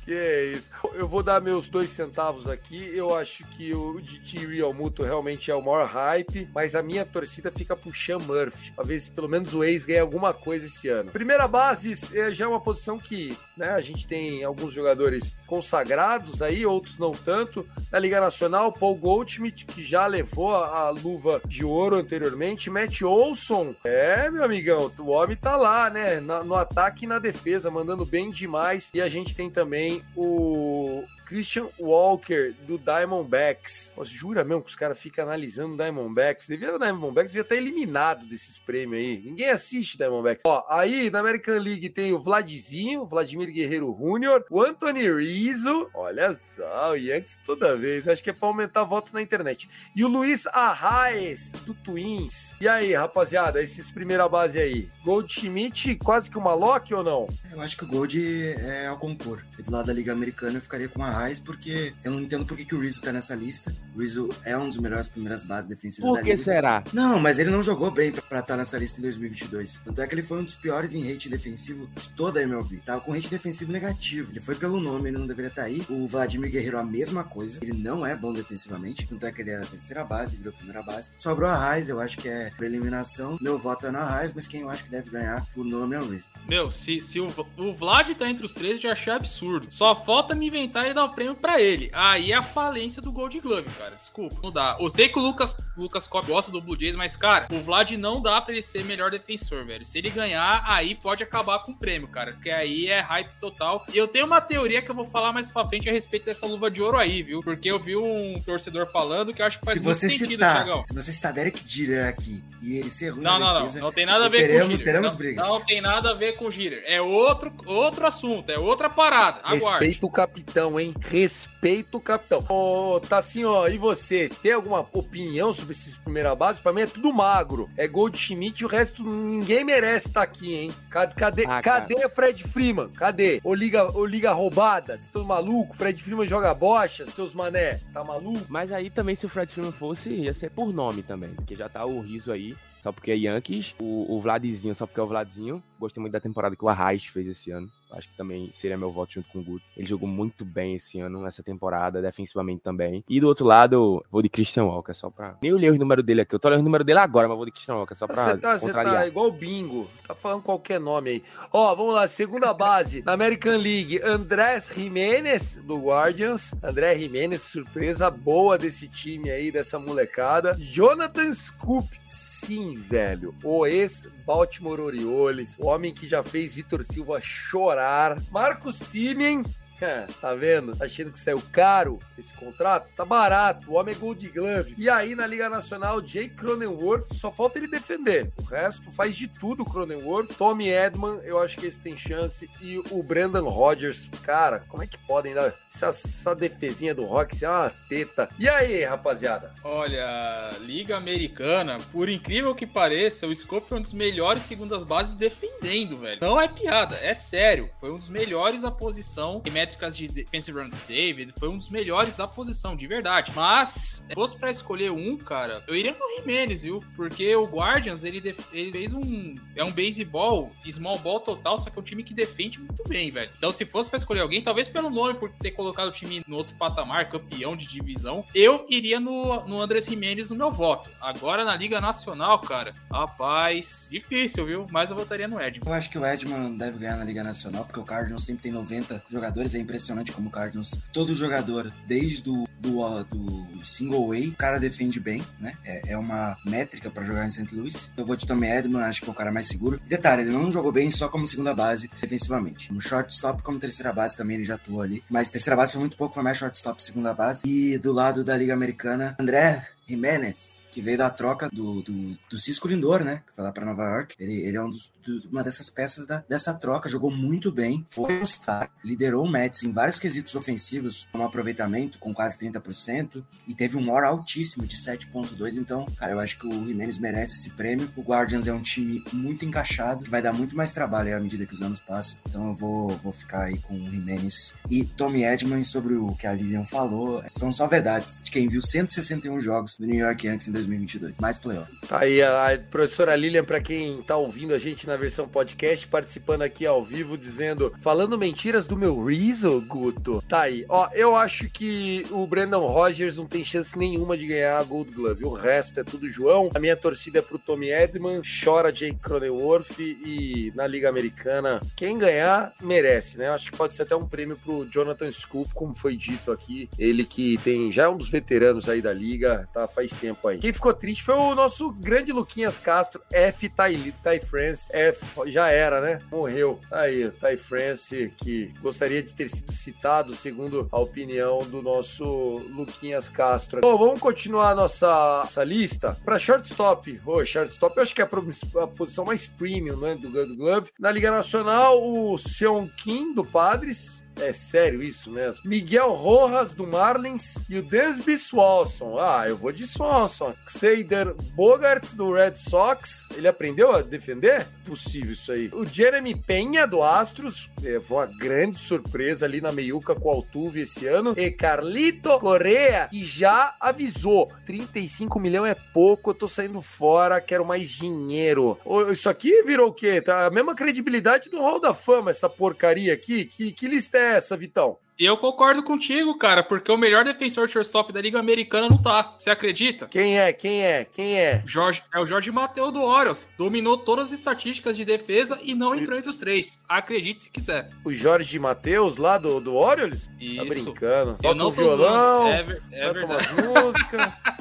Que é isso. Eu vou dar meus dois centavos aqui. Eu acho que o DT Real Muto realmente é o maior hype, mas a minha torcida fica pro Sean Murphy. Pra ver se pelo menos o ex ganha alguma coisa esse ano. Primeira base é já é uma posição que né, a gente tem alguns jogadores consagrados aí, outros não tanto. Na Liga Nacional, Paul Goldschmidt, que já levou a, a luva de ouro anteriormente. Matt Olson, é, meu amigão, o homem tá lá, né? Na- no ataque e na defesa, mandando bem demais. E a gente tem também o Christian Walker do Diamondbacks. Nossa, jura mesmo que os caras ficam analisando o Diamondbacks? Devia, o Diamondbacks devia estar eliminado desses prêmios aí. Ninguém assiste Diamondbacks. Ó, aí na American League tem o Vladzinho, Vladimir Guerreiro Jr., o Anthony Rizzo. Olha só, o Yankees toda vez. Acho que é pra aumentar voto na internet. E o Luiz Arraes, do Twins. E aí, rapaziada, esses primeira base aí. Goldschmidt, quase que uma lock ou não? Eu acho que o Gold é ao concor. Do lado da Liga Americana eu ficaria com a Raiz, porque eu não entendo por que, que o Rizzo tá nessa lista. O Rizzo é um dos melhores primeiras bases defensivas Por da que Liga. será? Não, mas ele não jogou bem pra- estar nessa lista em 2022. Tanto é que ele foi um dos piores em rate defensivo de toda a MLB. Tava com rate defensivo negativo. Ele foi pelo nome, ele não deveria estar aí. O Vladimir Guerreiro, a mesma coisa. Ele não é bom defensivamente. Tanto é que ele era a terceira base, virou a primeira base. Sobrou a Raiz, eu acho que é por eliminação. Meu voto é na Raiz, mas quem eu acho que deve ganhar por nome é o Rizzo. Meu, se, se o, o Vlad tá entre os três, eu já achei absurdo. Só falta me inventar e dar o prêmio pra ele. Aí é a falência do Gold Glove, cara. Desculpa, não dá. Eu sei que o Lucas, Lucas Cobb gosta do Blue Jays, mas, cara, o Vlad não dá pra ele ser melhor defensor, velho. Se ele ganhar, aí pode acabar com o prêmio, cara. Porque aí é hype total. E eu tenho uma teoria que eu vou falar mais pra frente a respeito dessa luva de ouro aí, viu? Porque eu vi um torcedor falando que eu acho que faz Se muito você sentido, citar, Thiagão. se você citar Derek Jeter aqui e ele ser ruim Não, na não, não. defesa, Não tem nada a ver com teremos- o Jeter. teremos não, briga. não tem nada a ver com o Jeter. É outro, outro assunto, é outra parada. Aguarde. Respeita o capitão, hein? Respeita o capitão. Ô, tá assim, ó. E você? Você tem alguma opinião sobre esses primeira base? Pra mim é tudo magro. É Goldschmidt e o resto ninguém merece estar aqui, hein? Cadê, cadê, Ah, cadê Fred Freeman? Cadê? Ô liga, ô liga roubada? Vocês estão maluco? Fred Freeman joga bocha, seus mané. Tá maluco? Mas aí também, se o Fred Freeman fosse, ia ser por nome também. Porque já tá o Riso aí, só porque é Yankees. O, o Vladzinho, só porque é o Vladzinho. Gostei muito da temporada que o Arraes fez esse ano. Acho que também seria meu voto junto com o Guto. Ele jogou muito bem esse ano, nessa temporada, defensivamente também. E do outro lado, vou de Christian Walker, só pra. Nem olhei o número dele aqui. Eu tô olhando o número dele agora, mas vou de Christian Walker, só pra Você tá, você tá igual o bingo. Tá falando qualquer nome aí. Ó, vamos lá. Segunda base na American League. Andrés Jimenez, do Guardians. André Jimenez, surpresa boa desse time aí, dessa molecada. Jonathan Scoop. Sim, velho. O ex-Baltimore Orioles. O homem que já fez Vitor Silva chorar. Marcos Simeon. É, tá vendo? Tá achando que saiu caro esse contrato? Tá barato. O homem é Gold Glove. E aí, na Liga Nacional, Jake Cronenworth, só falta ele defender. O resto faz de tudo o Cronenworth. Tommy Edman, eu acho que esse tem chance. E o Brandon Rodgers, cara, como é que podem dar essa, essa defesinha do Rock? é uma teta. E aí, rapaziada? Olha, Liga Americana, por incrível que pareça, o Scope é um dos melhores segundas bases defendendo, velho. Não é piada, é sério. Foi um dos melhores da posição em métricas de defensive run saved, foi um dos melhores da posição, de verdade. Mas, se fosse pra escolher um, cara, eu iria no Jimenez, viu? Porque o Guardians, ele, ele fez um... É um baseball, small ball total, só que é um time que defende muito bem, velho. Então, se fosse pra escolher alguém, talvez pelo nome, por ter colocado o time no outro patamar, campeão de divisão, eu iria no, no Andrés Jimenez no meu voto. Agora, na Liga Nacional, cara, rapaz, difícil, viu? Mas eu votaria no Ed. Eu acho que o Edman deve ganhar na Liga Nacional, porque o Cardinals sempre tem 90 jogadores. É impressionante como o Cardinals, todo jogador, desde o do, do single way, o cara defende bem, né? É, é uma métrica pra jogar em St. Louis. Eu vou de Tommy Edman, acho que é o cara mais seguro. Detalhe, ele não jogou bem só como segunda base defensivamente. No shortstop, como terceira base também, ele já atuou ali. Mas terceira base foi muito pouco, foi mais shortstop segunda base. E do lado da Liga Americana, André Jimenez. Que veio da troca do, do, do Cisco Lindor, né? Que foi lá para Nova York. Ele, ele é um dos, do, uma dessas peças da, dessa troca, jogou muito bem, foi um star, liderou o Mets em vários quesitos ofensivos, com um aproveitamento com quase 30%, e teve um war altíssimo de 7.2. Então, cara, eu acho que o Jimenez merece esse prêmio. O Guardians é um time muito encaixado, que vai dar muito mais trabalho à medida que os anos passam. Então eu vou, vou ficar aí com o Jimenez e Tommy Edman sobre o que a Lilian falou. São só verdades de quem viu 161 jogos do New York Yankees em 2022. Mais playoff. Tá aí a, a professora Lilian, para quem tá ouvindo a gente na versão podcast, participando aqui ao vivo, dizendo, falando mentiras do meu Rizzo, Guto. Tá aí. Ó, eu acho que o Brandon Rogers não tem chance nenhuma de ganhar a Gold Glove. O resto é tudo João. A minha torcida é pro Tommy Edman, chora Jake Cronenworth e na Liga Americana, quem ganhar merece, né? Eu acho que pode ser até um prêmio pro Jonathan Scoop, como foi dito aqui. Ele que tem já é um dos veteranos aí da liga, tá faz tempo aí. Quem ficou triste foi o nosso grande Luquinhas Castro, F Ty, Ty France. F já era, né? Morreu. Aí, Ty France, que gostaria de ter sido citado, segundo a opinião do nosso Luquinhas Castro. Bom, vamos continuar a nossa, nossa lista. Para shortstop, oh, shortstop eu acho que é a, posição mais premium né, do Gold Glove. Na Liga Nacional, o Seon Kim, do Padres, é sério isso mesmo? Miguel Rojas do Marlins e o Desby Swanson. Ah, eu vou de Swanson. Xader Bogart do Red Sox. Ele aprendeu a defender? Possível isso aí. O Jeremy Penha do Astros. É, foi uma grande surpresa ali na meiuca com o Altuve esse ano. E Carlito Correa, que já avisou: 35 milhões é pouco, eu tô saindo fora, quero mais dinheiro. Isso aqui virou o quê? Tá a mesma credibilidade do Hall da Fama, essa porcaria aqui. Que, que lista é essa, Vitão? Eu concordo contigo, cara, porque o melhor defensor de shortstop da Liga Americana não tá. Você acredita? Quem é? Quem é? Quem é? Jorge, é o Jorge Mateu do Orioles. Dominou todas as estatísticas de defesa e não entrou entre os três. Acredite se quiser. O Jorge Matheus lá do, do Orioles? Tá Isso. Tá brincando. Eu Toca não um violão, zoando. É, ver- é canta umas músicas.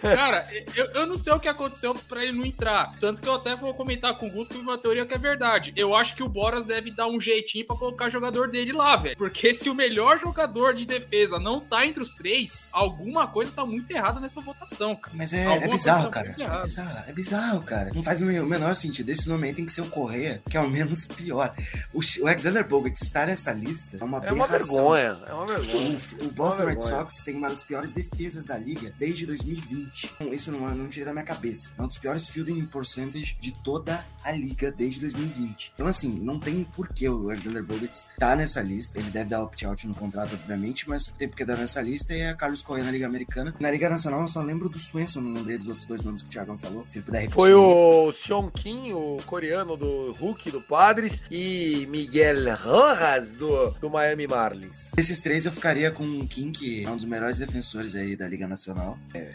Cara, eu, eu não sei o que aconteceu pra ele não entrar. Tanto que eu até vou comentar com o Gusto uma teoria que é verdade. Eu acho que o Boras deve dar um jeitinho pra colocar jogador dele lá, velho. Porque se o melhor jogador de defesa não tá entre os três, alguma coisa tá muito errada nessa votação, cara. Mas é, é bizarro, tá cara. É bizarro, é bizarro, cara. Não faz o men- o menor sentido. Esse nome aí tem que ser o Correia, que é o menos pior. O, o Alexander Bogart estar nessa lista é uma É uma vergonha. É uma vergonha. O, o Boston Uma Red. Sox tem uma das piores defesas da liga desde 2020. Então, Isso não, não tira da minha cabeça. É um dos piores fielding percentage de toda a liga desde 2020. Então, assim, não tem porquê o Alexander Bogarts tá nessa lista. Ele deve dar opt-out no contrato, obviamente, mas tem porque dar nessa lista e é Carlos Correa na Liga Americana. Na Liga Nacional, eu só lembro do Swenson, não lembrei dos outros dois nomes que o Thiagão falou. Se puder repetir. Foi o Sean Kim, o coreano do Hulk do Padres, e Miguel Rojas do, do Miami Marlins. Desses três eu ficaria com o Kim, que é um dos melhores defensores aí da Liga Nacional. É,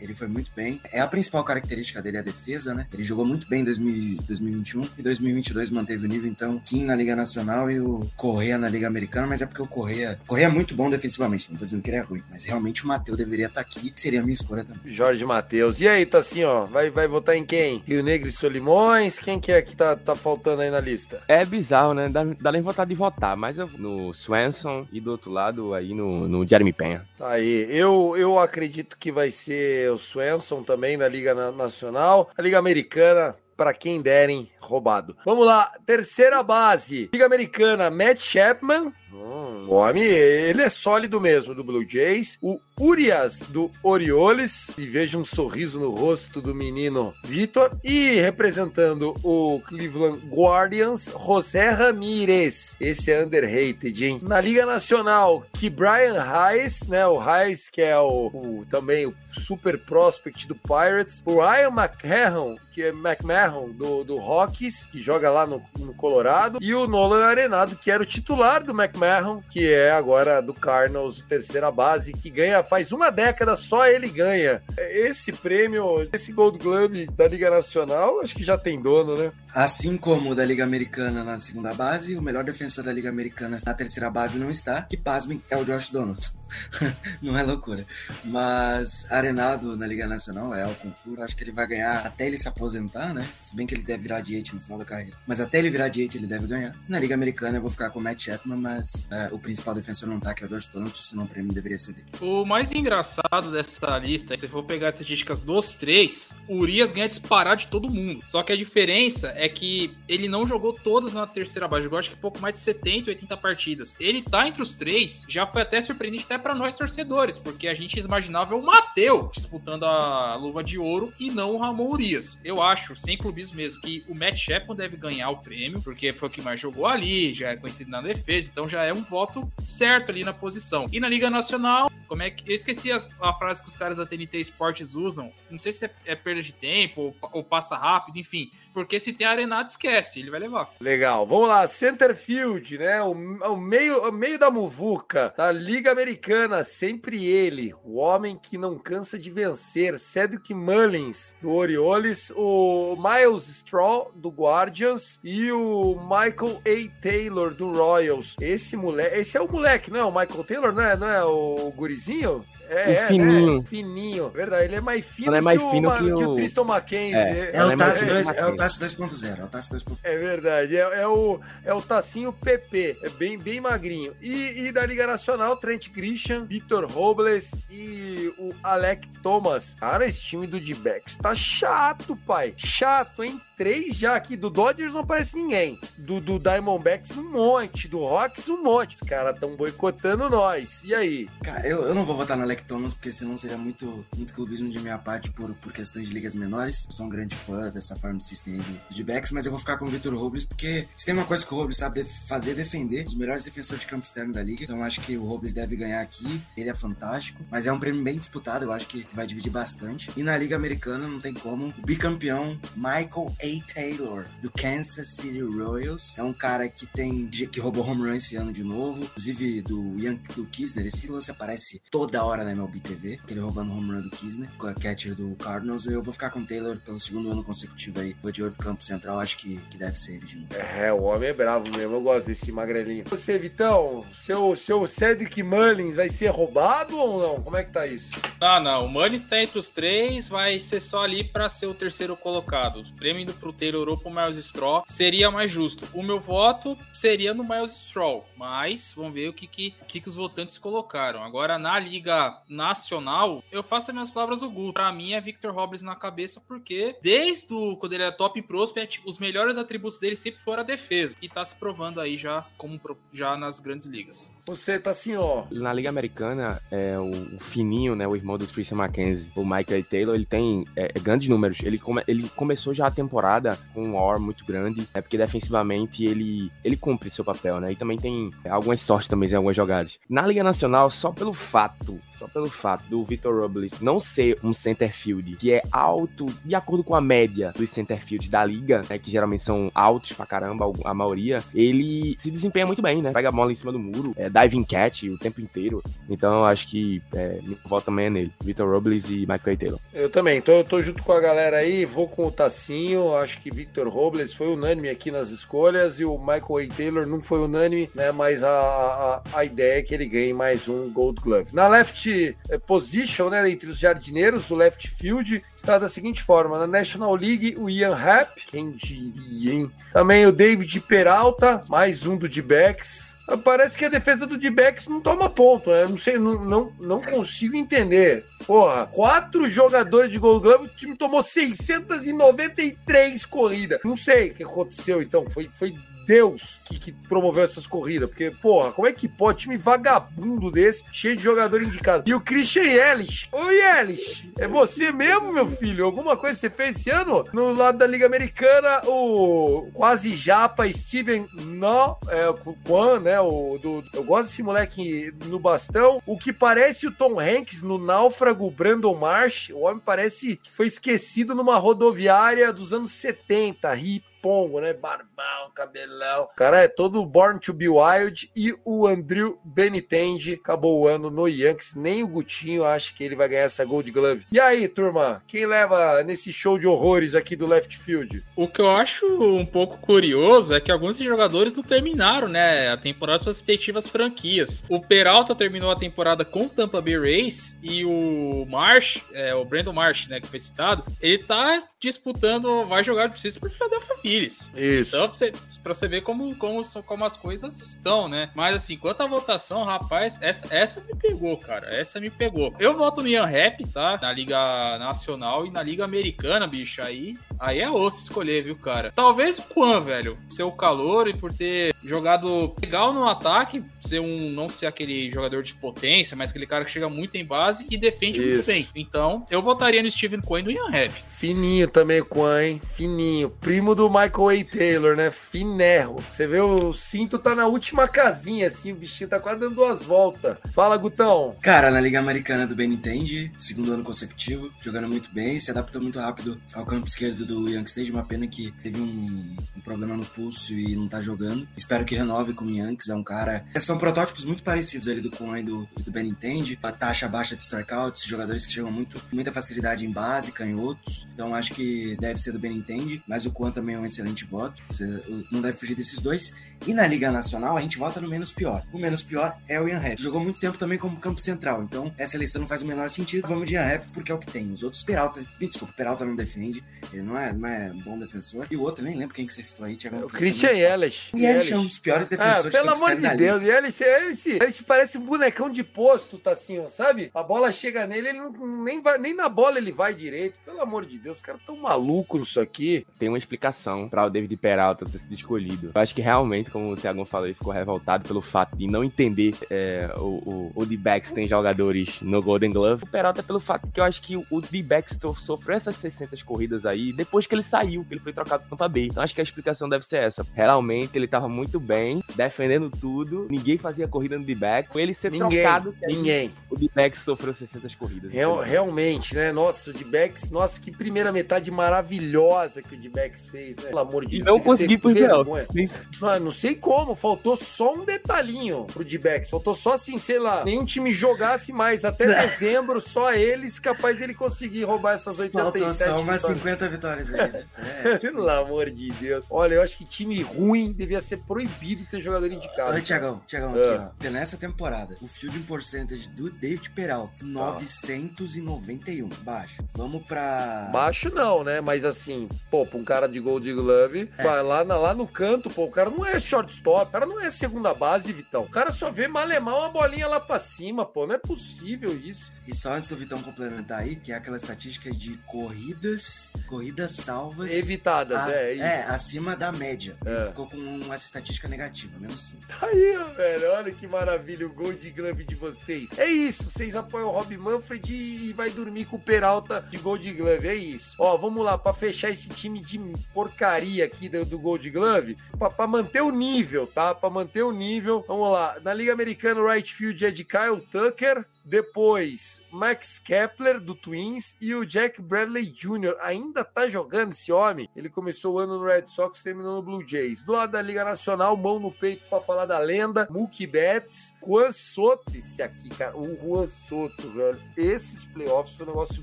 ele foi muito bem. É a principal característica dele é a defesa, né? Ele jogou muito bem em 2000 2021 e 2022 manteve o nível. Então, Kim na Liga Nacional e o Correia na Liga Americana, mas é porque o Correia, Correia é muito bom defensivamente, não tô dizendo que ele é ruim, mas realmente o Mateu deveria estar aqui, que seria a minha escolha também. Jorge Matheus. E aí, tá assim, ó. Vai, vai votar em quem? Rio Negro e Solimões? Quem que é que tá, tá faltando aí na lista? É bizarro, né? Dá, dá nem vontade de votar, mas eu no Swanson e do outro lado aí no, no Jeremy Penha. Tá Aí, eu, eu acredito que vai ser o Swenson também da Liga Na- Nacional. A Liga Americana, para quem derem, roubado. Vamos lá, terceira base. Liga Americana, Matt Chapman. Hum, o homem, ele é sólido mesmo do Blue Jays. O Urias do Orioles. E veja um sorriso no rosto do menino Vitor. E representando o Cleveland Guardians, José Ramírez. Esse é underrated, hein? Na Liga Nacional, que Brian Hayes, né? O Hayes, que é o, o- também o super prospect do Pirates. O Ryan McMahon, que é McMahon do, do Rockies, que joga lá no, no Colorado. E o Nolan Arenado, que era o titular do McMahon, que é agora do Cardinals, terceira base, que ganha faz uma década, só ele ganha. Esse prêmio, esse Gold Glove da Liga Nacional, acho que já tem dono, né? Assim como o da Liga Americana na segunda base, o melhor defensor da Liga Americana na terceira base não está, que pasmem é o Josh Donaldson. não é loucura. Mas Arenado na Liga Nacional é o concurso. Acho que ele vai ganhar até ele se aposentar, né? Se bem que ele deve virar DH no final da carreira. Mas até ele virar DH ele deve ganhar. Na Liga Americana eu vou ficar com o Matt Chapman, mas é, o principal defensor não tá, que é o Josh Donaldson, senão o prêmio deveria ser dele. O mais engraçado dessa lista, se for pegar as estatísticas dos três, o Urias ganha disparar de todo mundo. Só que a diferença é que ele não jogou todas na terceira base, jogou acho que pouco mais de 70, 80 partidas. Ele tá entre os três, já foi até surpreendente até para nós torcedores, porque a gente imaginava o Mateu disputando a luva de ouro e não o Ramon Urias. Eu acho, sem clubismo mesmo, que o Matt Chapman deve ganhar o prêmio, porque foi o que mais jogou ali, já é conhecido na defesa, então já é um voto certo ali na posição. E na Liga Nacional, como é que. Eu esqueci a, a frase que os caras da TNT Esportes usam. Não sei se é, é perda de tempo ou, ou passa rápido, enfim. Porque se tem arenado, esquece, ele vai levar. Legal, vamos lá, Centerfield, né? O, o, meio, o meio da muvuca da Liga Americana, sempre ele, o homem que não cansa de vencer, Cedric Mullins, do Orioles, o Miles Straw, do Guardians, e o Michael A. Taylor, do Royals. Esse moleque, esse é o moleque, não é o Michael Taylor, não é, não é o gurizinho? É, é, fininho. Né? Fininho. Verdade, ele é mais fino, é mais que, fino o, que o- que o Tristan McKenzie. É. É o É, Tassi mas- 2 mas- é o Tassi 2.0, é o Tassi 2.0. É verdade, é, é o, é o Tacinho PP, é bem, bem magrinho. E, e da Liga Nacional, Trent Christian, Victor Robles e o Alec Thomas. Cara, esse time do D-Backs tá chato, pai. Chato, hein? Três já aqui. Do Dodgers não aparece ninguém. Do, do Diamondbacks, um monte. Do Rocks, um monte. Os caras tão boicotando nós. E aí? Cara, eu, eu não vou votar no Alec Thomas, porque senão seria muito, muito clubismo de minha parte por, por questões de ligas menores. Eu sou um grande fã dessa farm system do D-backs, mas eu vou ficar com o Victor Robles, porque se tem uma coisa que o Robles sabe fazer, é defender os melhores defensores de campo externo da liga. Então acho que o Robles deve ganhar aqui. Ele é fantástico, mas é um prêmio bem disputado, eu acho que, que vai dividir bastante. E na liga americana não tem como. O bicampeão Michael A. Taylor, do Kansas City Royals, é um cara que tem que roubou home run esse ano de novo, inclusive do Ian do Kisner. Esse lance aparece toda hora na MLB TV, ele roubando home run do Kisner, com a catcher do Cardinals. Eu vou ficar com o Taylor pelo segundo ano consecutivo aí, o de do campo central, acho que, que deve ser ele de novo. É, o homem é bravo mesmo. Eu gosto desse magrelinho. Você, Vitão, seu, seu Cedric Mullins vai ser roubado ou não? Como é que tá isso? Ah, não. O Mullins tá entre os três, vai ser só ali pra ser o terceiro colocado. O prêmio indo pro Taylor ou pro Miles Straw seria mais justo. O meu voto seria no Miles Straw, mas vamos ver o que, que, que, que os votantes colocaram. Agora, na Liga Nacional, eu faço as minhas palavras do Guto. Pra mim é Victor Robles na cabeça, porque desde o, quando ele é top prospect, os melhores atributos dele sempre foram a defesa. E tá se provando aí já, como já nas grandes ligas. Você tá assim, ó. Na Liga Americana, é, o, o Fininho, né, o irmão do Tristan McKenzie, o Michael Taylor, ele tem é, é, grandes números. Ele, come- ele começou já a temporada com um OR muito grande, é porque defensivamente ele, ele cumpre seu papel, né? E também tem algumas sortes também em algumas jogadas. Na Liga Nacional, só pelo fato, só pelo fato do Victor Robles não ser um center field que é alto, de acordo com a média dos center field da liga, né, que geralmente são altos pra caramba, a maioria, ele se desempenha muito bem, né? Pega a bola em cima do muro, é, diving catch o tempo inteiro. Então acho que é, meu voto também é nele. Robles e Michael Taylor. Eu também, tô, tô junto com a galera aí, vou com o Tacinho, acho que Victor Robles foi unânime aqui nas escolhas e o Michael A. Taylor não foi unânime, né? Mas a, a, a ideia é que ele ganhe mais um Gold Glove. Na left eh, position, né, entre os jardineiros, o left field está da seguinte forma: na National League, o Ian Happ, quem diria, hein? Também o David Peralta, mais um do D-Backs. Parece que a defesa do D-Backs não toma ponto, né? Não sei, não, não, não consigo entender. Porra, quatro jogadores de Gold Glove, o time tomou 693 corridas. Não sei o que aconteceu, então. Foi, foi Deus que, que promoveu essas corridas. Porque, porra, como é que pode? Time vagabundo desse, cheio de jogador indicado. E o Christian Yelich. Ô, Yelich, é você mesmo, meu filho? Alguma coisa você fez esse ano? No lado da Liga Americana, o quase japa Steven No, é, o Kwan, né? O, do, eu gosto desse moleque no bastão. O que parece o Tom Hanks no Náufrago Brandon Marsh. O homem parece que foi esquecido numa rodoviária dos anos 70. Ri Pongo, né? Barbão, cabelão. Cara é todo born to be wild. E o Andrew Benitendi acabou o ano no Yankees. Nem o Gutinho acha que ele vai ganhar essa Gold Glove. E aí, turma? Quem leva nesse show de horrores aqui do left field? O que eu acho um pouco curioso é que alguns jogadores não terminaram, né, a temporada suas respectivas franquias. O Peralta terminou a temporada com o Tampa Bay Rays e o Marsh, é, o Brandon Marsh, né, que foi citado, ele tá disputando, vai jogar justiça por Philadelphia Phillies. Isso. Então, pra você, pra você ver como, como, como as coisas estão, né? Mas assim, quanto à votação, rapaz, essa, essa me pegou, cara. Essa me pegou. Eu voto no Ian Rap, tá? Na Liga Nacional e na Liga Americana, bicho. Aí, aí é osso escolher, viu, cara? Talvez o Quan, velho. Seu calor e por ter jogado legal no ataque, ser um não ser aquele jogador de potência, mas aquele cara que chega muito em base e defende muito Isso. bem. Então, eu votaria no Steven Cohen e no Ian Rap. Fininho também, Quan, hein? Fininho. Primo do Michael A. Taylor, né? Finerro. Você vê, o cinto tá na última casinha, assim. O bichinho tá quase dando duas voltas. Fala, Gutão. Cara, na Liga Americana do Benintendi, segundo ano consecutivo, jogando muito bem, se adaptou muito rápido ao campo esquerdo do Young Stage. Uma pena que teve um, um problema no pulso e não tá jogando. Espero que renove com o Yankees. É um cara. São protótipos muito parecidos ali do Cohen e do, do Benintendi. A taxa baixa de strikeouts, jogadores que chegam muito, com muita facilidade em base, canhotos. Então acho que deve ser do Benintendi, mas o Quan também é um excelente voto. Você não deve fugir desses dois. E na Liga Nacional, a gente vota no menos pior. O menos pior é o Ian Rap. Jogou muito tempo também como campo central, então essa eleição não faz o menor sentido. Vamos de Ian Rap porque é o que tem. Os outros, Peralta, me desculpa, Peralta não defende, ele não é, não é bom defensor. E o outro, nem lembro quem que você citou aí, Thiago. O Christian Yelich. Ele é um dos piores Ah, defensores pelo que amor de na liga. Deus, Yelich, Yelich, Yelich parece um bonecão de posto, tá assim, ó, sabe? A bola chega nele, ele não, nem, vai, nem na bola ele vai direito. Pelo amor de Deus, os caras tão malucos nisso aqui. Tem uma explicação pra o David Peralta ter sido escolhido. Eu acho que realmente, como o Thiago falou, ele ficou revoltado pelo fato de não entender é, o, o, o D-Backs tem jogadores no Golden Glove. O Peralta pelo fato que eu acho que o, D-Backs sofreu essas 600 corridas aí depois que ele saiu, que ele foi trocado pro Tampa Bay. Então acho que a explicação deve ser essa. Realmente ele tava muito bem, defendendo tudo, ninguém fazia corrida no D-Backs. Foi ele ser Ninguém, trocado ninguém. o D-Backs sofreu 600 corridas. Real- realmente, né? Nossa, o D-Backs, nossa, que primeira metade maravilhosa que o D-Backs fez, né? Pelo amor de E Deus. não ele consegui por playoffs. Não, não sei como, faltou só um detalhinho pro D-Backs. Faltou só assim, sei lá, nenhum time jogasse mais. Até dezembro, só eles capaz dele conseguir roubar essas 87 Faltou só umas vitórias. 50 vitórias aí. né? É, Pelo amor de Deus. Olha, eu acho que time ruim devia ser proibido ter jogador indicado. Ô, Tiagão, Tiagão, Ah. aqui, ó. Porque Nessa temporada, o fielding percentage do David Peralta, 991. Baixo. Vamos pra. Baixo não, né? Mas assim, pô, pra um cara de Gold Glove, vai lá, na- lá no canto, pô, o cara não é shortstop, o cara não é segunda base, Vitão. O cara só vê malemar uma bolinha lá pra cima, pô. Não é possível isso. E só antes do Vitão complementar aí, que é aquela estatística de corridas, corridas salvas. Evitadas, a- é, isso. é, acima da média. Ele É. ficou com essa estatística negativa, menos 5. Tá aí, velho. Olha que maravilha o Gold Glove de vocês. É isso, vocês apoiam o Rob Manfred e vai dormir com o Peralta de Gold Glove. É isso. Ó, vamos lá, pra fechar esse time de porcaria aqui do, do Gold Glove, pra, pra manter o nível, tá? Pra manter o nível. Vamos lá. Na Liga Americana, o right field é de Kyle Tucker. Depois, Max Kepler, do Twins, e o Jack Bradley Jr. Ainda tá jogando esse homem. Ele começou o ano no Red Sox, terminou no Blue Jays. Do lado da Liga Nacional, mão no peito pra falar da lenda, Mookie Betts, Juan Soto. Esse aqui, cara, o Juan Soto, velho. Esses playoffs foi um negócio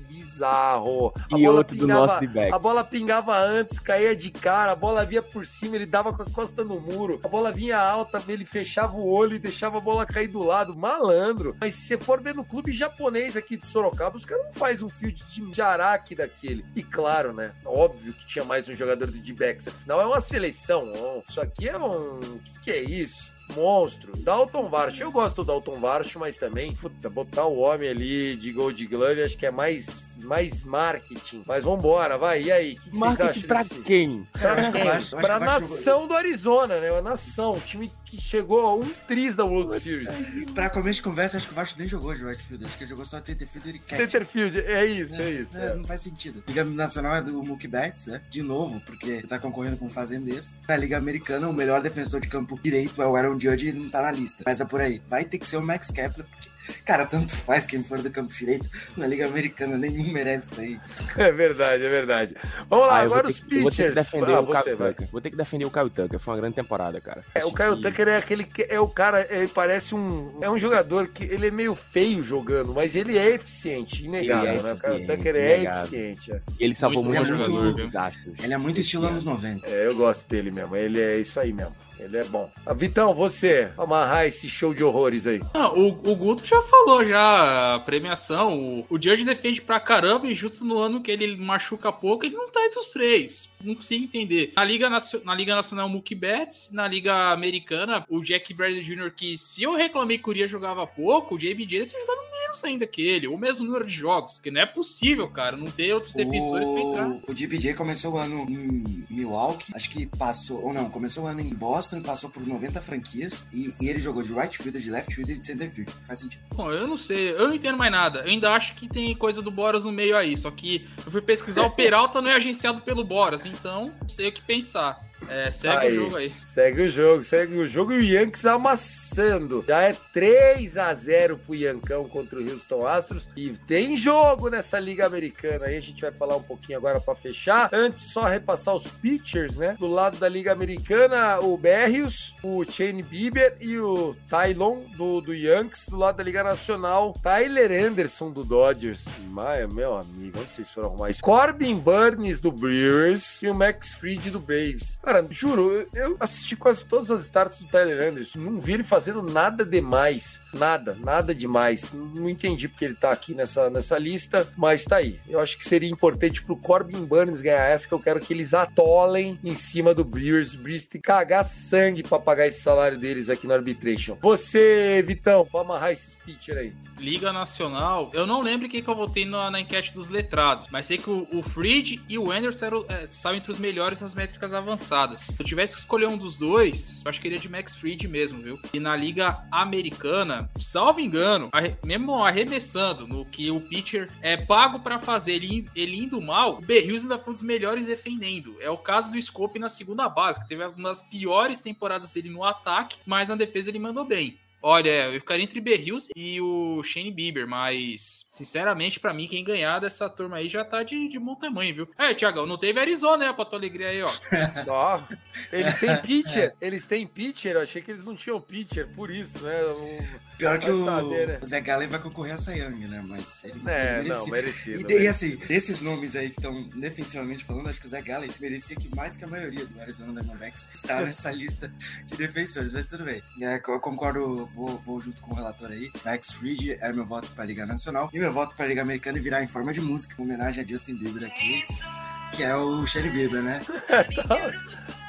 bizarro. A E bola outro do nosso D-Backs. a bola pingava antes, caía de cara, a bola vinha por cima, ele dava com a costa no muro, a bola vinha alta, ele fechava o olho e deixava a bola cair do lado, malandro. Mas se você for ver no clube japonês aqui de Sorocaba, os caras não fazem um fio de de araque daquele. E claro, né? Óbvio que tinha mais um jogador do D-Backs, afinal é uma seleção. Isso aqui é um. O que, que é isso? Monstro. Dalton Varsh. Eu gosto do Dalton Varsh, mas também, puta, botar o homem ali de Gold Glove acho que é mais, mais marketing. Mas vambora, vai. E aí? O que, que vocês Marketing acham pra desse? quem? Eu acho que eu acho- Pra acho- nação do Arizona, né? Uma nação. Um time que chegou a um tris da World Series. Pra começo de conversa, acho que o Vasco nem jogou de right fielder. Acho que ele jogou só center fielder e catch. Centerfield. É isso, é isso. É, é. Não faz sentido. Liga Nacional é do Mookie Betts, né? De novo, porque ele tá concorrendo com fazendeiros. Na Liga Americana, o melhor defensor de campo direito é o Aaron Judge e ele não tá na lista. Mas é por aí. Vai ter que ser o Max Kepler, porque Cara, tanto faz quem for do campo direito. Na Liga Americana, nenhum merece daí. É verdade, é verdade. Vamos lá, Ah, agora os que- eu vou ter que pitchers. defender Ah, o vai. Tucker. Vou ter que defender o Kyle Tucker. Foi uma grande temporada, cara. É, o Kyle que- Tucker é aquele que é o cara, ele parece um. É um jogador que ele é meio feio jogando, mas ele é eficiente, inegável, Ele é né? O Kyle eficiente, Tucker é inegável. eficiente. é. E ele salvou Muito muitos bom jogadores jogador. Ele é muito estilo anos 90. É, eu gosto dele mesmo. Ele é isso aí mesmo. Ele é bom. Ah, Vitão, você, amarrar esse show de horrores aí. Ah, o, o Guto já falou já a premiação. O, o Judge defende pra caramba e justo no ano que ele machuca pouco, ele não tá entre os três. Não consigo entender. Na Liga, Nacio- na Liga Nacional, o Mookie Betts. Na Liga Americana, o Jack Bradley Jr., que se eu reclamei que o Urias jogava pouco, o JBJ ele tá jogando menos ainda que ele. O mesmo número de jogos. Porque não é possível, cara, não ter outros defensores pra entrar. O, DPJ começou o ano em Milwaukee, acho que passou, ou não, começou o ano em Boston e passou por 90 franquias. E, e ele jogou de right fielder, de left fielder e de center field. Faz sentido. Bom, eu não sei, eu não entendo mais nada. Eu ainda acho que tem coisa do Boras no meio aí. Só que eu fui pesquisar, o Peralta não é agenciado pelo Boras, então não sei o que pensar. É, segue Aí. o jogo aí. Segue o jogo, segue o jogo e o Yankees amassando. Já é 3 a 0 pro Yankão contra o Houston Astros. E tem jogo nessa Liga Americana aí. A gente vai falar um pouquinho agora pra fechar. Antes, só repassar os pitchers, né? Do lado da Liga Americana, o Berrios, o Shane Bieber e o Tylon do, do Yankees. Do lado da Liga Nacional, Tyler Anderson do Dodgers. Maia, meu amigo, onde vocês foram arrumar isso? Corbin Burns do Brewers e o Max Fried do Braves. Cara, juro, eu- assisti quase todas as starts do Tyler Anderson. Não vi ele fazendo nada demais. Nada, nada demais. Não entendi porque ele tá aqui nessa, nessa lista, mas tá aí. Eu acho que seria importante pro Corbin Burns ganhar essa, que eu quero que eles atolem em cima do Brewers. Brewers tem que cagar sangue pra pagar esse salário deles aqui no arbitration. Você, Vitão, pra amarrar esses pitcher aí. Liga Nacional, eu não lembro quem que eu votei na, na enquete dos letrados, mas sei que o, o Fried e o Anderson é, estavam entre os melhores nas métricas avançadas. Se eu tivesse que escolher um dos dois, eu acho que iria de Max Fried mesmo, viu? E na Liga Americana, salvo engano, arre- mesmo arremessando no que o pitcher é pago pra fazer, ele, ele indo mal, o Berrios ainda foi um dos melhores defendendo. É o caso do Scope na segunda base, que teve uma das piores temporadas dele no ataque, mas na defesa ele mandou bem. Olha, eu ficaria entre Berrios e o Shane Bieber, mas, sinceramente, pra mim, quem ganhar dessa turma aí já tá de, de bom tamanho, viu? É, Tiagão, não teve Arizona, né, pra tua alegria aí, ó. Ó, eles têm pitcher, eles têm pitcher, eu achei que eles não tinham pitcher, por isso, né? Um- Pior que o, saber, né? o Zé Gallen vai concorrer a Sayang, né? Mas ele, É, ele não, merecia. merecido. E, e assim, desses nomes aí que estão defensivamente falando, acho que o Zé Gallen merecia que mais que a maioria do Arizona Diamondbacks está nessa lista de defensores, mas tudo bem. É, eu concordo, vou, vou junto com o relator aí. Max Fried é meu voto para a Liga Nacional e meu voto para a Liga Americana virar em forma de música, em homenagem a Justin Bieber aqui, que é o Shane Bieber, né?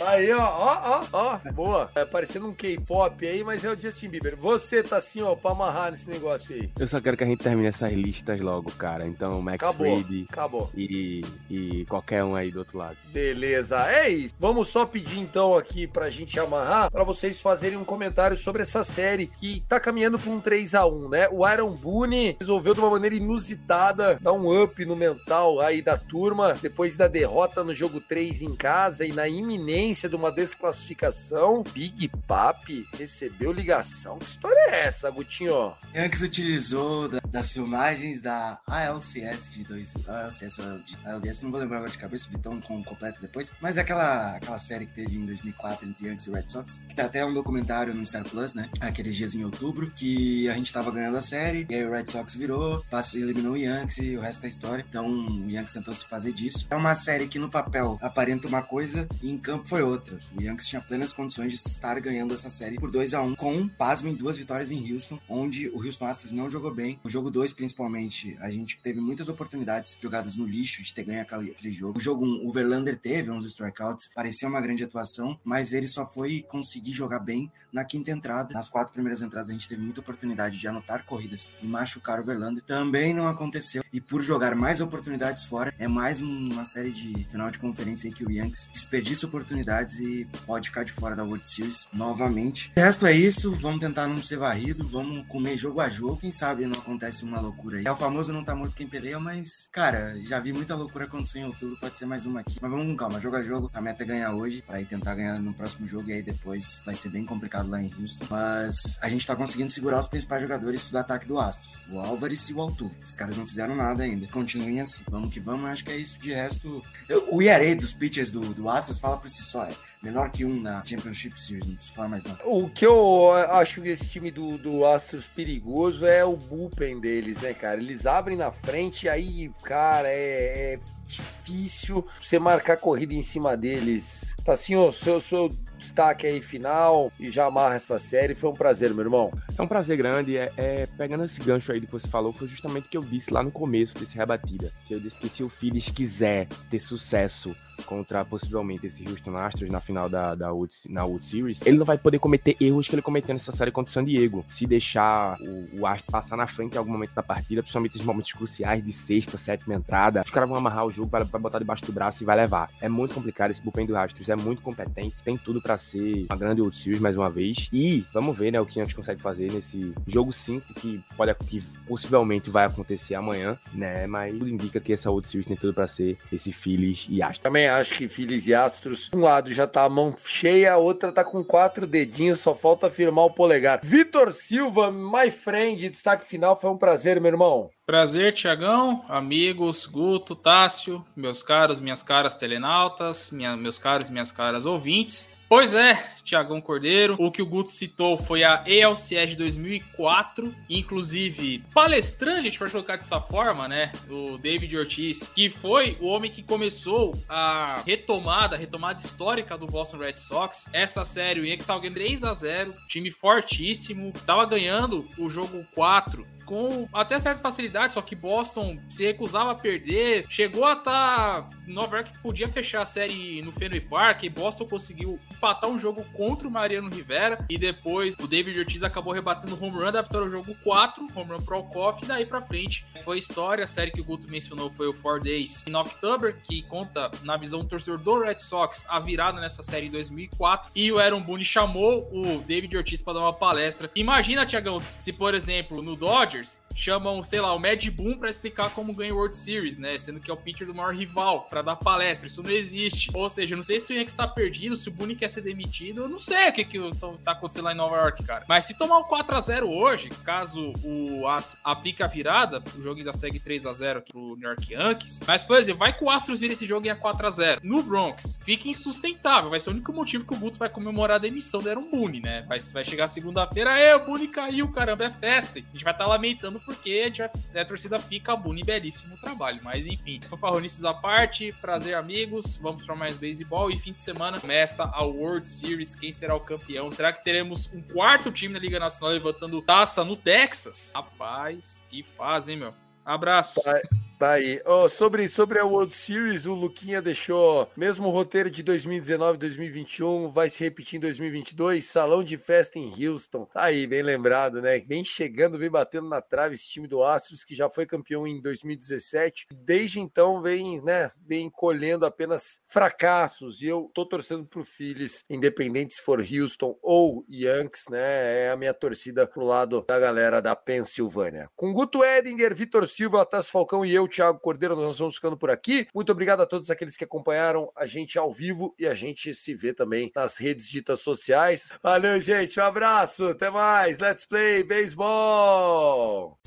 Aí, ó, ó, ó, ó, boa. É parecendo um K-pop aí, mas é o Justin Bieber. Você tá assim, ó, pra amarrar nesse negócio aí. Eu só quero que a gente termine essas listas logo, cara. Então, Max Acabou, Fried acabou. e, e qualquer um aí do outro lado. Beleza, é isso. Vamos só pedir então aqui pra gente amarrar, pra vocês fazerem um comentário sobre essa série que tá caminhando pra um 3 a 1 né? O Aaron Boone resolveu de uma maneira inusitada dar um up no mental aí da turma, depois da derrota no jogo 3 em casa e na iminência de uma desclassificação. Big Papi recebeu ligação. Que história é essa, Gutinho? Yankees utilizou da- das filmagens da ALCS de dois. ALCS de ALDS, não vou lembrar agora de cabeça, o Vitão com completo depois. Mas aquela, aquela série que teve em 2004 entre Yankees e Red Sox, que tá até um documentário no Star Plus, né? Aqueles dias em outubro, que a gente tava ganhando a série, e aí o Red Sox virou, passou, eliminou o Yankees e o resto da história. Então o Yankees tentou se fazer disso. É uma série que no papel aparenta uma coisa e em campo foi outra. O Yankees tinha plenas condições de estar ganhando essa série por 2 a 1 com, pasmem, duas vitórias em Houston, onde o Houston Astros não jogou bem. O jogo 2, principalmente, a gente teve muitas oportunidades jogadas no lixo de ter ganho aquele, aquele jogo. O jogo 1, um, o Verlander teve uns strikeouts, parecia uma grande atuação, mas ele só foi conseguir jogar bem na quinta entrada. Nas quatro primeiras entradas, a gente teve muita oportunidade de anotar corridas e machucar o Verlander. Também não aconteceu. E por jogar mais oportunidades fora, é mais uma série de final de conferência aí que o Yankees desperdiça oportunidades e pode ficar de fora da World Series novamente. O resto é isso. Vamos tentar não ser varrido. Vamos comer jogo a jogo. Quem sabe não acontece uma loucura aí. É o famoso não tá morto quem peleia, mas, cara, já vi muita loucura acontecer em outubro, pode ser mais uma aqui. Mas vamos com calma, jogo a jogo. A meta é ganhar hoje, pra ir tentar ganhar no próximo jogo, e aí depois vai ser bem complicado lá em Houston. Mas a gente tá conseguindo segurar os principais jogadores do ataque do Astros, o Álvares e o Altuve. Esses caras não fizeram nada ainda. Continuem assim. Vamos que vamos, acho que é isso. De resto, eu, o IRA dos pitchers do, do Astros fala por si só. É menor que um na Championship Series, não preciso falar mais não. O que eu acho desse time do, do Astros perigoso é o bullpen deles, né, cara? Eles abrem na frente, aí, cara, é, é difícil você marcar corrida em cima deles. Tá assim, ó, seu, seu destaque aí final e já amarra essa série. Foi um prazer, meu irmão. É um prazer grande. É, é, pegando esse gancho aí que você falou, foi justamente o que eu disse lá no começo desse rebatida. Que eu disse que se o Phillies quiser ter sucesso contra possivelmente esse Houston Astros na final da, da World, na World Series, ele não vai poder cometer erros que ele cometeu nessa série contra o San Diego. Se deixar o, o Astros passar na frente em algum momento da partida, principalmente nos momentos cruciais de sexta, sétima entrada, os caras vão amarrar o jogo, vai, botar debaixo do braço e vai levar. É muito complicado esse bullpen do Astros, é muito competente, tem tudo para ser uma grande World Series mais uma vez. E vamos ver, né, o que a gente consegue fazer nesse jogo 5 que pode que possivelmente vai acontecer amanhã, né? Mas tudo indica que essa World Series tem tudo para ser esse Phillies e Astros. Também acho que Phillies e Astros, um lado já tá a mão cheia, a outra tá com quatro dedinhos, só falta firmar o polegar. Vitor Silva, my friend, destaque final, foi um prazer, meu irmão. Prazer, Tiagão, amigos, Guto, Tássio, meus caros, minhas caras telenautas, minha, meus caros minhas caras ouvintes. Pois é, Tiagão Cordeiro. O que o Guto citou foi a ELCS de 2004. Inclusive, palestrante, a gente pode colocar dessa forma, né? O David Ortiz, que foi o homem que começou a retomada, a retomada histórica do Boston Red Sox. Essa série, o Yankees estava ganhando 3 a 0 time fortíssimo, estava ganhando o jogo 4 com até certa facilidade, só que Boston se recusava a perder. Chegou a estar. Tá... Nova York podia fechar a série no Fenway Park e Boston conseguiu empatar um jogo contra o Mariano Rivera. E depois o David Ortiz acabou rebatendo o home run da vitória jogo 4, home run pro Coff, e daí pra frente foi história. A série que o Guto mencionou foi o Four Days in October, que conta, na visão do torcedor do Red Sox, a virada nessa série em 2004. E o Aaron Boone chamou o David Ortiz para dar uma palestra. Imagina, Tiagão, se por exemplo no Dodgers chamam, sei lá, o Mad Boom para explicar como ganha o World Series, né? Sendo que é o pitcher do maior rival para dar palestra. Isso não existe. Ou seja, não sei se o Yankees tá perdido, se o Boone quer ser demitido, eu não sei o que, que tá acontecendo lá em Nova York, cara. Mas se tomar o 4 a 0 hoje, caso o Astro aplique a virada, o jogo ainda segue 3 a 0 aqui pro New York Yankees. Mas, por exemplo, vai que o Astros vira esse jogo em 4 a 0 no Bronx. Fica insustentável. Vai ser o único motivo que o Guto vai comemorar a demissão do Aaron Boone, né? Vai, vai chegar segunda-feira, é, o Boone caiu, caramba, é festa. A gente vai estar tá lamentando porque a, gente vai, a torcida fica Buni belíssimo trabalho. Mas enfim, fanfarronices à parte, prazer, amigos. Vamos para mais beisebol e fim de semana começa a World Series. Quem será o campeão? Será que teremos um quarto time da Liga Nacional levantando taça no Texas? Rapaz, que fazem, meu. Abraço. Tá aí. Oh, sobre, sobre a World Series, o Luquinha deixou mesmo roteiro de 2019 2021, vai se repetir em 2022, salão de festa em Houston. Tá aí, bem lembrado, né? Vem chegando, vem batendo na trave esse time do Astros, que já foi campeão em 2017. Desde então vem, né, vem colhendo apenas fracassos. E eu tô torcendo pro Phillies, independente se for Houston ou Yankees, né? É a minha torcida pro lado da galera da Pensilvânia. Com Guto Edinger, Vitor Silva, Atas Falcão e eu, Thiago Cordeiro, nós vamos ficando por aqui. Muito obrigado a todos aqueles que acompanharam a gente ao vivo e a gente se vê também nas redes ditas sociais. Valeu, gente. Um abraço. Até mais. Let's play baseball.